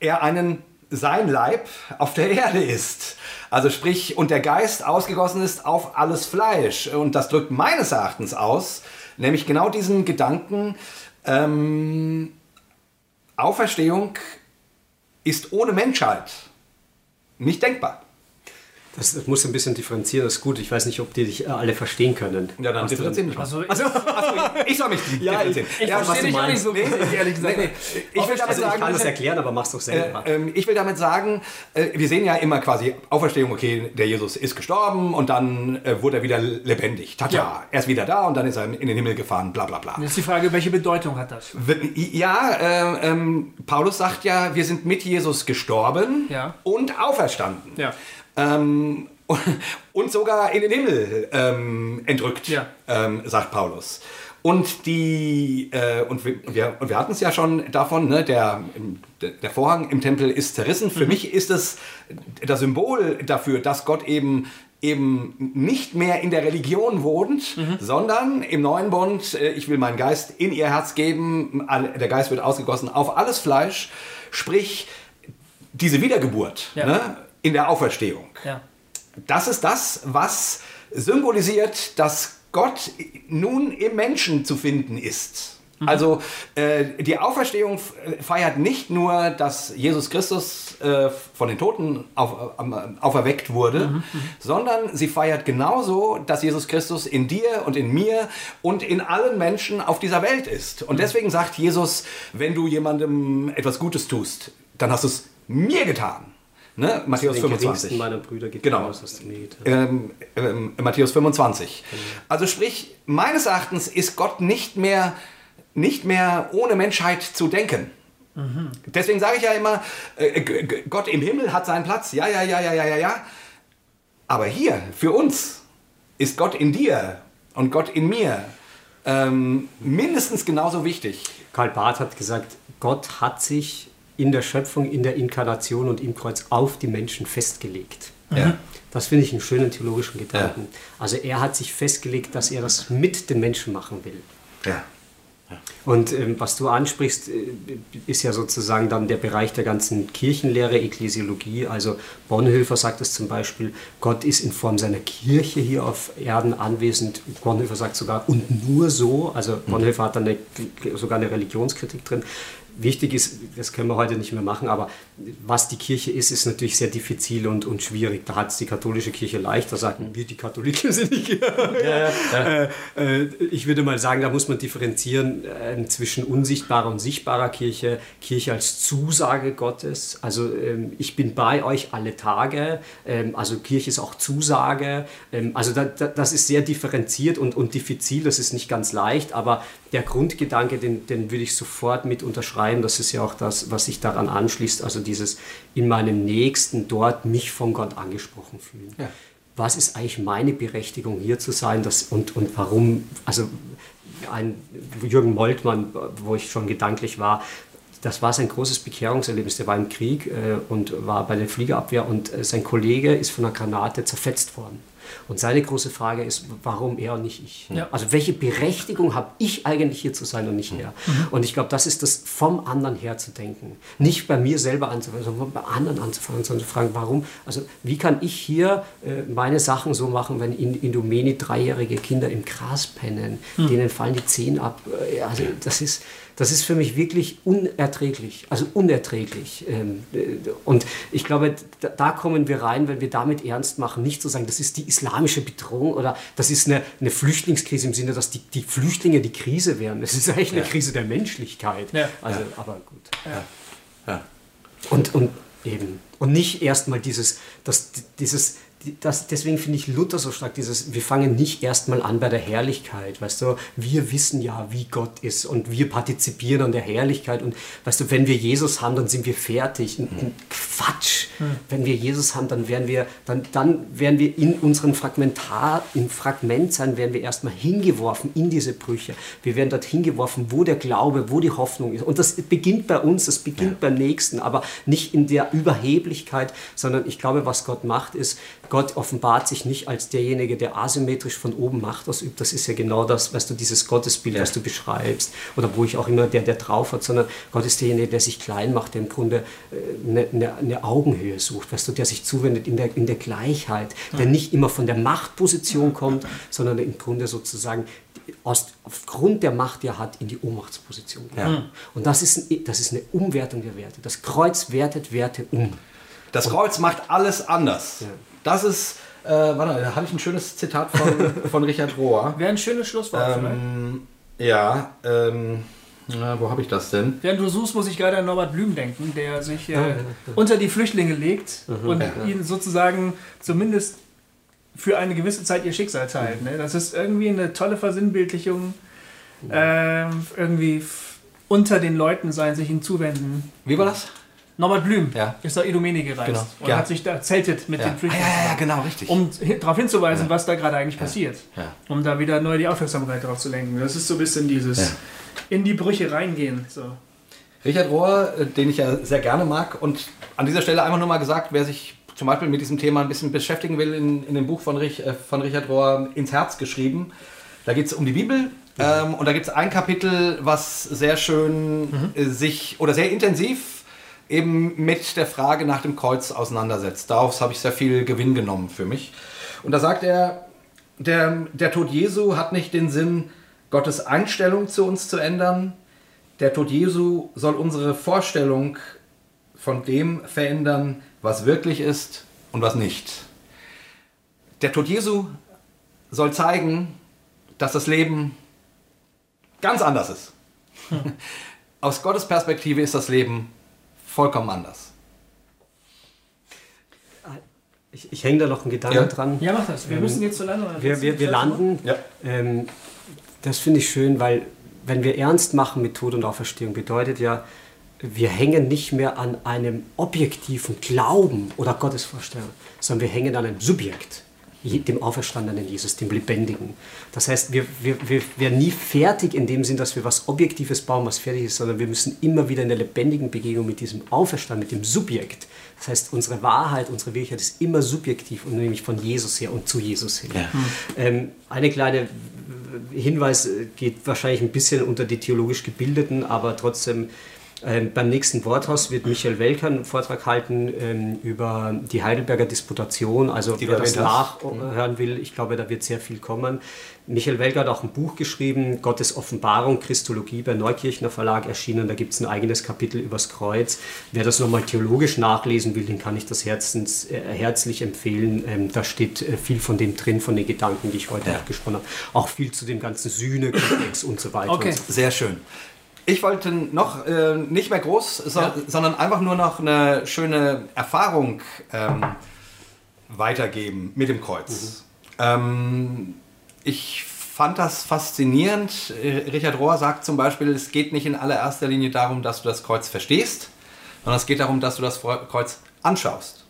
er einen sein Leib auf der Erde ist. Also sprich, und der Geist ausgegossen ist auf alles Fleisch. Und das drückt meines Erachtens aus, nämlich genau diesen Gedanken, ähm, Auferstehung ist ohne Menschheit nicht denkbar. Das, das muss ein bisschen differenzieren, das ist gut. Ich weiß nicht, ob die dich äh, alle verstehen können. Ja, dann differenzieren mich mal. Also, Also, ich soll mich Ja, differenzieren. ich Ja, was verstehe dich auch nicht so Nee, ehrlich gesagt. nee, nee. Ich will damit also ich sagen, kann das erklären, aber mach's doch selber. Äh, ähm, ich will damit sagen, äh, wir sehen ja immer quasi Auferstehung, okay, der Jesus ist gestorben und dann äh, wurde er wieder lebendig. Tata, Ja. er ist wieder da und dann ist er in den Himmel gefahren, bla bla bla. Jetzt ist die Frage, welche Bedeutung hat das? Ja, äh, ähm, Paulus sagt ja, wir sind mit Jesus gestorben Ja. und auferstanden. Ja. Ähm, und sogar in den Himmel ähm, entrückt, Ja. ähm, sagt Paulus. Und die äh, und wir, und wir, hatten es ja schon davon, ne, der, der Vorhang im Tempel ist zerrissen. Für mich ist es das Symbol dafür, dass Gott eben eben nicht mehr in der Religion wohnt, sondern im neuen Bund, äh, ich will meinen Geist in ihr Herz geben, der Geist wird ausgegossen auf alles Fleisch, sprich diese Wiedergeburt Ja. ne, in der Auferstehung. Ja. Das ist das, was symbolisiert, dass Gott nun im Menschen zu finden ist. Also äh, die Auferstehung feiert nicht nur, dass Jesus Christus äh, von den Toten auf, auferweckt wurde, sondern sie feiert genauso, dass Jesus Christus in dir und in mir und in allen Menschen auf dieser Welt ist. Und deswegen sagt Jesus, wenn du jemandem etwas Gutes tust, dann hast du es mir getan. Ne? Matthäus Den 25. geringsten meiner Brüder gibt Genau. aus, getan. Ähm, ähm, Matthäus 25. Also sprich, meines Erachtens ist Gott nicht mehr, nicht mehr ohne Menschheit zu denken. Deswegen sage ich ja immer, äh, Gott im Himmel hat seinen Platz. Ja, ja, ja, ja, ja, ja, ja. Aber hier, für uns, ist Gott in dir und Gott in mir ähm, mindestens genauso wichtig. Karl Barth hat gesagt, Gott hat sich in der Schöpfung, in der Inkarnation und im Kreuz auf die Menschen festgelegt. Ja. Das finde ich einen schönen theologischen Gedanken. Also er hat sich festgelegt, dass er das mit den Menschen machen will. Ja. Und ähm, was du ansprichst, äh, ist ja sozusagen dann der Bereich der ganzen Kirchenlehre, Ekklesiologie. Also Bonhoeffer sagt es zum Beispiel, Gott ist in Form seiner Kirche hier auf Erden anwesend. Bonhoeffer sagt sogar, und nur so. Also Bonhoeffer hat dann eine, sogar eine Religionskritik drin. Wichtig ist, das können wir heute nicht mehr machen, aber was die Kirche ist, ist natürlich sehr diffizil und, und schwierig. Da hat es die katholische Kirche leicht, da sagen wir, die Katholiken sind nicht. Äh, äh, ich würde mal sagen, da muss man differenzieren äh, zwischen unsichtbarer und sichtbarer Kirche, Kirche als Zusage Gottes. Also ähm, ich bin bei euch alle Tage, ähm, also Kirche ist auch Zusage. Ähm, also da, da, das ist sehr differenziert und, und diffizil, das ist nicht ganz leicht, aber der Grundgedanke, den, den würde ich sofort mit unterschreiben. Das ist ja auch das, was sich daran anschließt, also dieses in meinem Nächsten dort mich von Gott angesprochen fühlen. Ja. Was ist eigentlich meine Berechtigung hier zu sein das, und, und warum, also ein Jürgen Moltmann, wo ich schon gedanklich war, das war sein großes Bekehrungserlebnis. Der war im Krieg äh, und war bei der Fliegerabwehr und äh, sein Kollege ist von einer Granate zerfetzt worden. Und seine große Frage ist, warum er und nicht ich? Ja. Also welche Berechtigung habe ich eigentlich hier zu sein und nicht er? Und ich glaube, das ist das vom anderen her zu denken. Nicht bei mir selber anzufangen, sondern bei anderen anzufangen, sondern zu fragen, warum? Also wie kann ich hier äh, meine Sachen so machen, wenn in Indomeni dreijährige Kinder im Gras pennen, denen fallen die Zehen ab? Äh, Also das ist, das ist für mich wirklich unerträglich, also unerträglich. Ähm, äh, Und ich glaube, da- kommen wir rein, wenn wir damit ernst machen, nicht zu sagen, das ist die islamische Bedrohung oder das ist eine, eine Flüchtlingskrise im Sinne, dass die, die Flüchtlinge die Krise wären. Das ist eigentlich eine Krise der Menschlichkeit. Ja. Also, aber gut. Ja. Und, und eben. Und nicht erstmal dieses, das, dieses, das, deswegen finde ich Luther so stark, dieses, wir fangen nicht erstmal an bei der Herrlichkeit, weißt du, wir wissen ja, wie Gott ist und wir partizipieren an der Herrlichkeit und weißt du, wenn wir Jesus haben, dann sind wir fertig. Ein, ein Quatsch. Wenn wir Jesus haben, dann werden wir, dann, dann werden wir in unseren Fragmentar, im Fragment sein, werden wir erstmal hingeworfen in diese Brüche. Wir werden dort hingeworfen, wo der Glaube, wo die Hoffnung ist. Und das beginnt bei uns, das beginnt beim Nächsten, aber nicht in der Überheblichkeit, sondern ich glaube, was Gott macht, ist, Gott Gott offenbart sich nicht als derjenige, der asymmetrisch von oben Macht ausübt. Das ist ja genau das, weißt du, dieses Gottesbild, Ja. was du beschreibst. Oder wo ich auch immer der, der drauf hat, sondern Gott ist derjenige, der sich klein macht, der im Grunde äh, eine, eine, eine Augenhöhe sucht, weißt du, der sich zuwendet in der, in der Gleichheit, der nicht immer von der Machtposition kommt, sondern im Grunde sozusagen aus, aufgrund der Macht, die er hat, in die Ohnmachtsposition geht. Ja. Und das ist, ein- das ist eine Umwertung der Werte. Das Kreuz wertet Werte um. Das Kreuz macht alles anders. Das ist, äh, warte, da habe ich ein schönes Zitat von, von Richard Rohr. Wäre ein schönes Schlusswort vielleicht. Ähm, ja, ähm, na, wo habe ich das denn? Während du suchst, muss ich gerade an Norbert Blüm denken, der sich äh, unter die Flüchtlinge legt und ihnen sozusagen zumindest für eine gewisse Zeit ihr Schicksal teilt. Ne? Das ist irgendwie eine tolle Versinnbildlichung. Ähm, irgendwie unter den Leuten sein, sich ihnen zuwenden. Wie war das? Norbert Blüm Ja. ist nach Idomeni gereist Genau. und Ja. hat sich da zeltet mit Ja. den Ah, Flüchtlingen. ja, ja, genau, richtig. Um darauf hinzuweisen, was da gerade eigentlich passiert. Um da wieder neu die Aufmerksamkeit drauf zu lenken. Das ist so ein bisschen dieses in die Brüche reingehen. So. Richard Rohr, äh, den ich ja sehr gerne mag und an dieser Stelle einfach nur mal gesagt, wer sich zum Beispiel mit diesem Thema ein bisschen beschäftigen will, in, in dem Buch von, Rich, äh, von Richard Rohr ins Herz geschrieben. Da geht es um die Bibel ähm, und da gibt es ein Kapitel, was sehr schön äh, sich oder sehr intensiv eben mit der Frage nach dem Kreuz auseinandersetzt. Daraus habe ich sehr viel Gewinn genommen für mich. Und da sagt er, der, der Tod Jesu hat nicht den Sinn, Gottes Einstellung zu uns zu ändern. Der Tod Jesu soll unsere Vorstellung von dem verändern, was wirklich ist und was nicht. Der Tod Jesu soll zeigen, dass das Leben ganz anders ist. Aus Gottes Perspektive ist das Leben vollkommen anders. Ich, ich hänge da noch einen Gedanken Ja. dran. Ja, mach das. Wir müssen jetzt zur Landung. Ähm, Wir, wir, wir landen. Ja. Ähm, das finde ich schön, weil wenn wir ernst machen mit Tod und Auferstehung, bedeutet ja, wir hängen nicht mehr an einem objektiven Glauben oder Gottesvorstellung, sondern wir hängen an einem Subjekt, je- dem auferstandenen Jesus, dem Lebendigen. Das heißt, wir, wir, wir werden nie fertig in dem Sinn, dass wir was Objektives bauen, was fertig ist, sondern wir müssen immer wieder in der lebendigen Begegnung mit diesem Auferstand, mit dem Subjekt. Das heißt, unsere Wahrheit, unsere Wirklichkeit ist immer subjektiv und nämlich von Jesus her und zu Jesus hin. Ähm, eine kleine Hinweis äh, geht wahrscheinlich ein bisschen unter die theologisch Gebildeten, aber trotzdem ähm, beim nächsten Worthaus wird Michael Welker einen Vortrag halten ähm, über die Heidelberger Disputation. Also Die wer das nachhören will, ich glaube, da wird sehr viel kommen. Michael Welker hat auch ein Buch geschrieben, Gottes Offenbarung, Christologie, bei Neukirchner Verlag erschienen. Da gibt es ein eigenes Kapitel übers Kreuz. Wer das nochmal theologisch nachlesen will, den kann ich das herzens, äh, herzlich empfehlen. Ähm, da steht äh, viel von dem drin, von den Gedanken, die ich heute Ja. auch gesprochen habe. Auch viel zu dem ganzen Sühnekomplex und so weiter. Okay. So. Sehr schön. Ich wollte noch äh, nicht mehr groß, so, sondern einfach nur noch eine schöne Erfahrung ähm, weitergeben mit dem Kreuz. Ähm, ich fand das faszinierend. Äh, Richard Rohr sagt zum Beispiel, es geht nicht in allererster Linie darum, dass du das Kreuz verstehst, sondern es geht darum, dass du das Kreuz anschaust.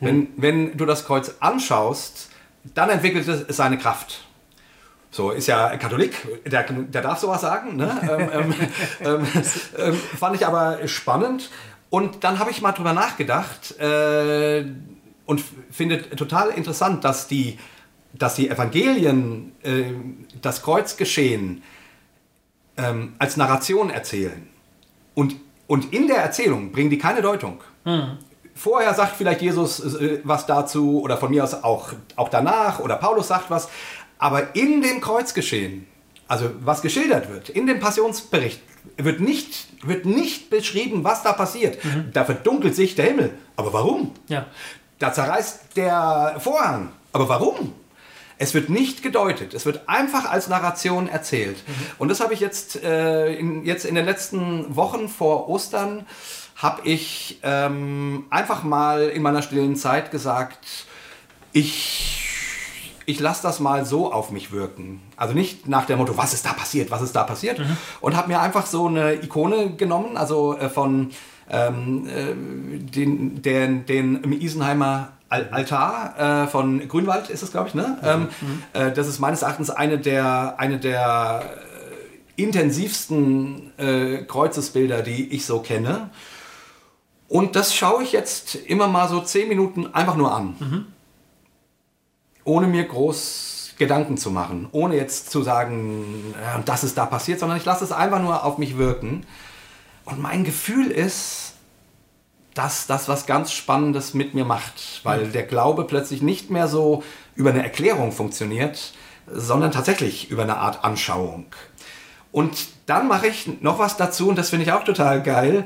Wenn, wenn du das Kreuz anschaust, dann entwickelt es seine Kraft. So, ist ja Katholik, der, der darf sowas sagen. Ne? ähm, ähm, ähm, ähm, fand ich aber spannend. Und dann habe ich mal drüber nachgedacht äh, und finde total interessant, dass die, dass die Evangelien äh, das Kreuzgeschehen ähm, als Narration erzählen. Und, und in der Erzählung bringen die keine Deutung. Vorher sagt vielleicht Jesus äh, was dazu oder von mir aus auch, auch danach oder Paulus sagt was. Aber in dem Kreuzgeschehen, also was geschildert wird, in dem Passionsbericht, wird nicht, wird nicht beschrieben, was da passiert. Da verdunkelt sich der Himmel. Aber warum? Ja. Da zerreißt der Vorhang. Aber warum? Es wird nicht gedeutet. Es wird einfach als Narration erzählt. Und das habe ich jetzt, äh, in, jetzt in den letzten Wochen vor Ostern, habe ich ähm, einfach mal in meiner stillen Zeit gesagt, ich, ich lasse das mal so auf mich wirken. Also nicht nach dem Motto, was ist da passiert, was ist da passiert. Und habe mir einfach so eine Ikone genommen, also äh, von ähm, äh, den, den, den im Isenheimer Al- Altar äh, von Grünwald ist es, glaube ich. Ne? Ähm, äh, das ist meines Erachtens eine der, eine der äh, intensivsten äh, Kreuzesbilder, die ich so kenne. Und das schaue ich jetzt immer mal so zehn Minuten einfach nur an. Ohne mir groß Gedanken zu machen, ohne jetzt zu sagen, ja, das ist da passiert, sondern ich lasse es einfach nur auf mich wirken. Und mein Gefühl ist, dass das was ganz Spannendes mit mir macht, weil der Glaube plötzlich nicht mehr so über eine Erklärung funktioniert, sondern tatsächlich über eine Art Anschauung. Und dann mache ich noch was dazu und das finde ich auch total geil.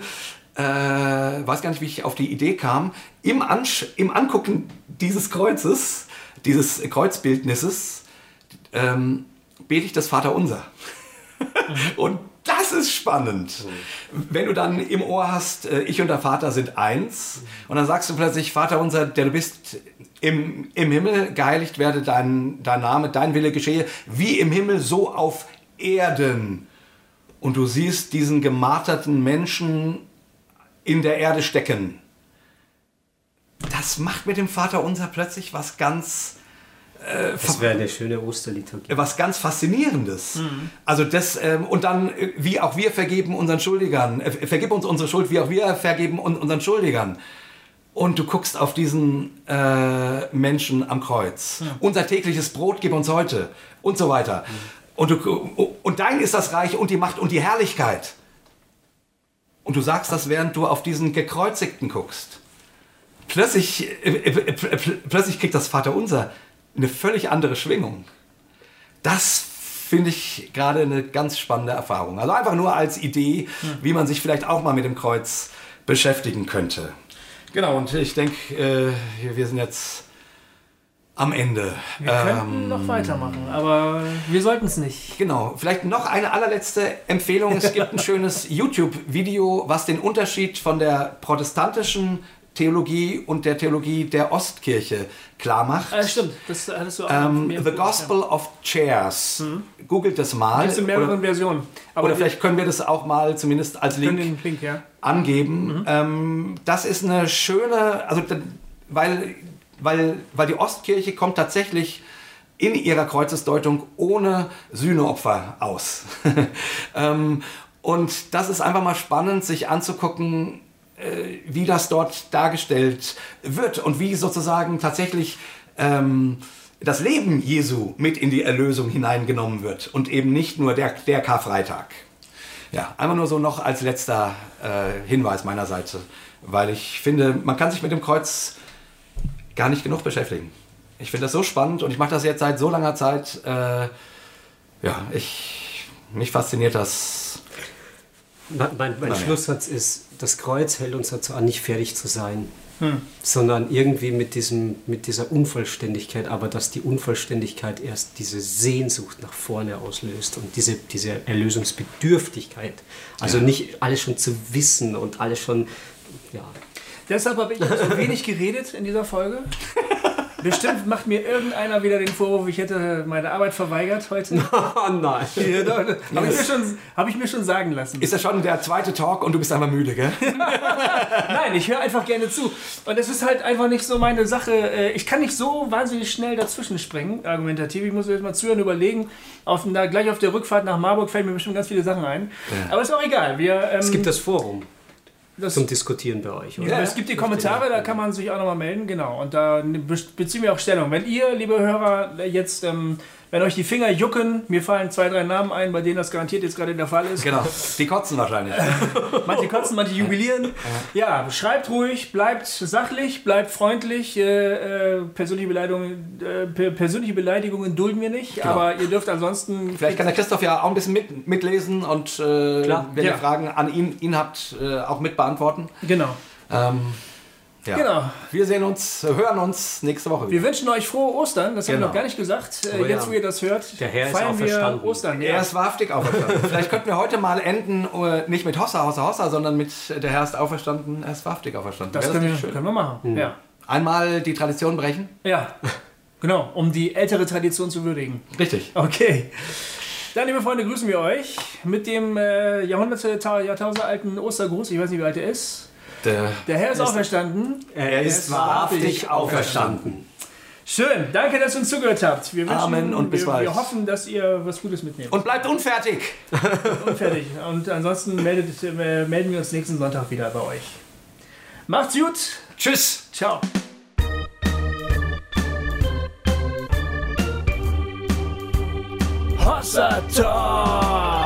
Äh, weiß gar nicht, wie ich auf die Idee kam. Im, Ansch Im Angucken dieses Kreuzes, dieses Kreuzbildnisses, ähm, bete ich das Vaterunser. und das ist spannend. Wenn du dann im Ohr hast, äh, ich und der Vater sind eins, und dann sagst du plötzlich, Vater unser, der du bist im, im Himmel, geheiligt werde dein, dein Name, dein Wille geschehe, wie im Himmel, so auf Erden. Und du siehst diesen gemarterten Menschen in der Erde stecken. Das macht mit dem Vater unser plötzlich was ganz äh, das wäre eine schöne Osterliturgie. Was ganz Faszinierendes. Mhm. Also das, ähm, und dann, äh, wie auch wir vergeben unseren Schuldigern, äh, vergib uns unsere Schuld, wie auch wir vergeben un unseren Schuldigern. Und du guckst auf diesen äh, Menschen am Kreuz. Ja. Unser tägliches Brot gib uns heute und so weiter. Mhm. Und, du, und dein ist das Reich und die Macht und die Herrlichkeit. Und du sagst das, während du auf diesen Gekreuzigten guckst. Plötzlich, äh, äh, plötzlich kriegt das Vaterunser eine völlig andere Schwingung. Das finde ich gerade eine ganz spannende Erfahrung. Also einfach nur als Idee, wie man sich vielleicht auch mal mit dem Kreuz beschäftigen könnte. Genau, und ich denke, äh, wir sind jetzt am Ende. Wir könnten ähm, noch weitermachen, aber wir sollten es nicht. Genau, vielleicht noch eine allerletzte Empfehlung. Es gibt ein schönes YouTube-Video, was den Unterschied von der protestantischen Theologie und der Theologie der Ostkirche klar macht. Ah, stimmt, das hattest du auch. Ähm, The Gospel ja. of Chairs. Mhm. Googelt das mal. Gibt in mehreren oder, Versionen. Aber oder vielleicht können wir das auch mal zumindest als Link, Link ja. angeben. Mhm. Ähm, das ist eine schöne, also weil, weil, weil die Ostkirche kommt tatsächlich in ihrer Kreuzesdeutung ohne Sühneopfer aus. ähm, und das ist einfach mal spannend, sich anzugucken, äh, wie das dort dargestellt wird und wie sozusagen tatsächlich ähm, das Leben Jesu mit in die Erlösung hineingenommen wird und eben nicht nur der, der Karfreitag. Ja, einfach nur so noch als letzter äh, Hinweis meiner Seite, weil ich finde, man kann sich mit dem Kreuz gar nicht genug beschäftigen. Ich finde das so spannend und ich mache das jetzt seit so langer Zeit. Äh, ja, ich, mich fasziniert das. Mein, mein, mein Schlusssatz ist, das Kreuz hält uns dazu an, nicht fertig zu sein, hm. sondern irgendwie mit, diesem, mit dieser Unvollständigkeit, aber dass die Unvollständigkeit erst diese Sehnsucht nach vorne auslöst und diese, diese Erlösungsbedürftigkeit. Also ja. nicht alles schon zu wissen und alles schon, ja. Deshalb habe ich so wenig geredet in dieser Folge. Bestimmt macht mir irgendeiner wieder den Vorwurf, ich hätte meine Arbeit verweigert heute. Oh nein. Ja, Habe ich, mir schon, hab ich mir schon sagen lassen. Ist das schon der zweite Talk und du bist einfach müde, gell? Nein, ich höre einfach gerne zu. Und es ist halt einfach nicht so meine Sache. Äh, ich kann nicht so wahnsinnig schnell dazwischen springen, argumentativ. Ich muss jetzt mal zuhören, überlegen. Auf, na, gleich auf der Rückfahrt nach Marburg fällt mir bestimmt ganz viele Sachen ein. Ja. Aber ist auch egal. Wir, ähm, es gibt das Forum. Das zum Diskutieren bei euch. Oder? Ja, es gibt die Kommentare, da kann man sich auch nochmal melden, genau. Und da beziehen wir auch Stellung. Wenn ihr, liebe Hörer, jetzt ähm, wenn euch die Finger jucken, mir fallen zwei, drei Namen ein, bei denen das garantiert jetzt gerade der Fall ist. Genau, die kotzen wahrscheinlich. manche kotzen, manche jubilieren. Ja, schreibt ruhig, bleibt sachlich, bleibt freundlich. Äh, äh, persönliche, Beleidigungen, äh, persönliche Beleidigungen dulden wir nicht, genau. aber ihr dürft ansonsten... Vielleicht kann der Christoph ja auch ein bisschen mit, mitlesen und äh, wenn ja. ihr Fragen an ihn, ihn habt, äh, auch mit beantworten. Genau. Ähm, ja. Genau. Wir sehen uns, hören uns nächste Woche. Wieder. Wir wünschen euch frohe Ostern. Das genau. haben wir noch gar nicht gesagt. Oh, Jetzt, ja. wo ihr das hört, der Herr feiern ist wir Ostern. Ja. Er ist wahrhaftig auferstanden. Vielleicht könnten wir heute mal enden, äh, nicht mit Hossa, Hossa, Hossa, sondern mit der Herr ist auferstanden, er ist wahrhaftig auferstanden. Das, können, das wir, können, wir, machen. Mhm. Ja. Einmal die Tradition brechen. Ja, genau, um die ältere Tradition zu würdigen. Richtig. Okay. Dann, liebe Freunde, grüßen wir euch mit dem äh, Jahrhunderte, Jahrtausende alten Ostergruß. Ich weiß nicht, wie alt er ist. Der, der Herr ist, ist auferstanden. Er, er ist, ist wahrhaftig auferstanden. auferstanden. Schön, danke, dass ihr uns zugehört habt. Wir wünschen, Amen und bis wir, bald. Wir hoffen, dass ihr was Gutes mitnehmt. Und bleibt unfertig. Unfertig. Und ansonsten meldet, äh, melden wir uns nächsten Sonntag wieder bei euch. Macht's gut. Tschüss. Ciao. Hossa Talk.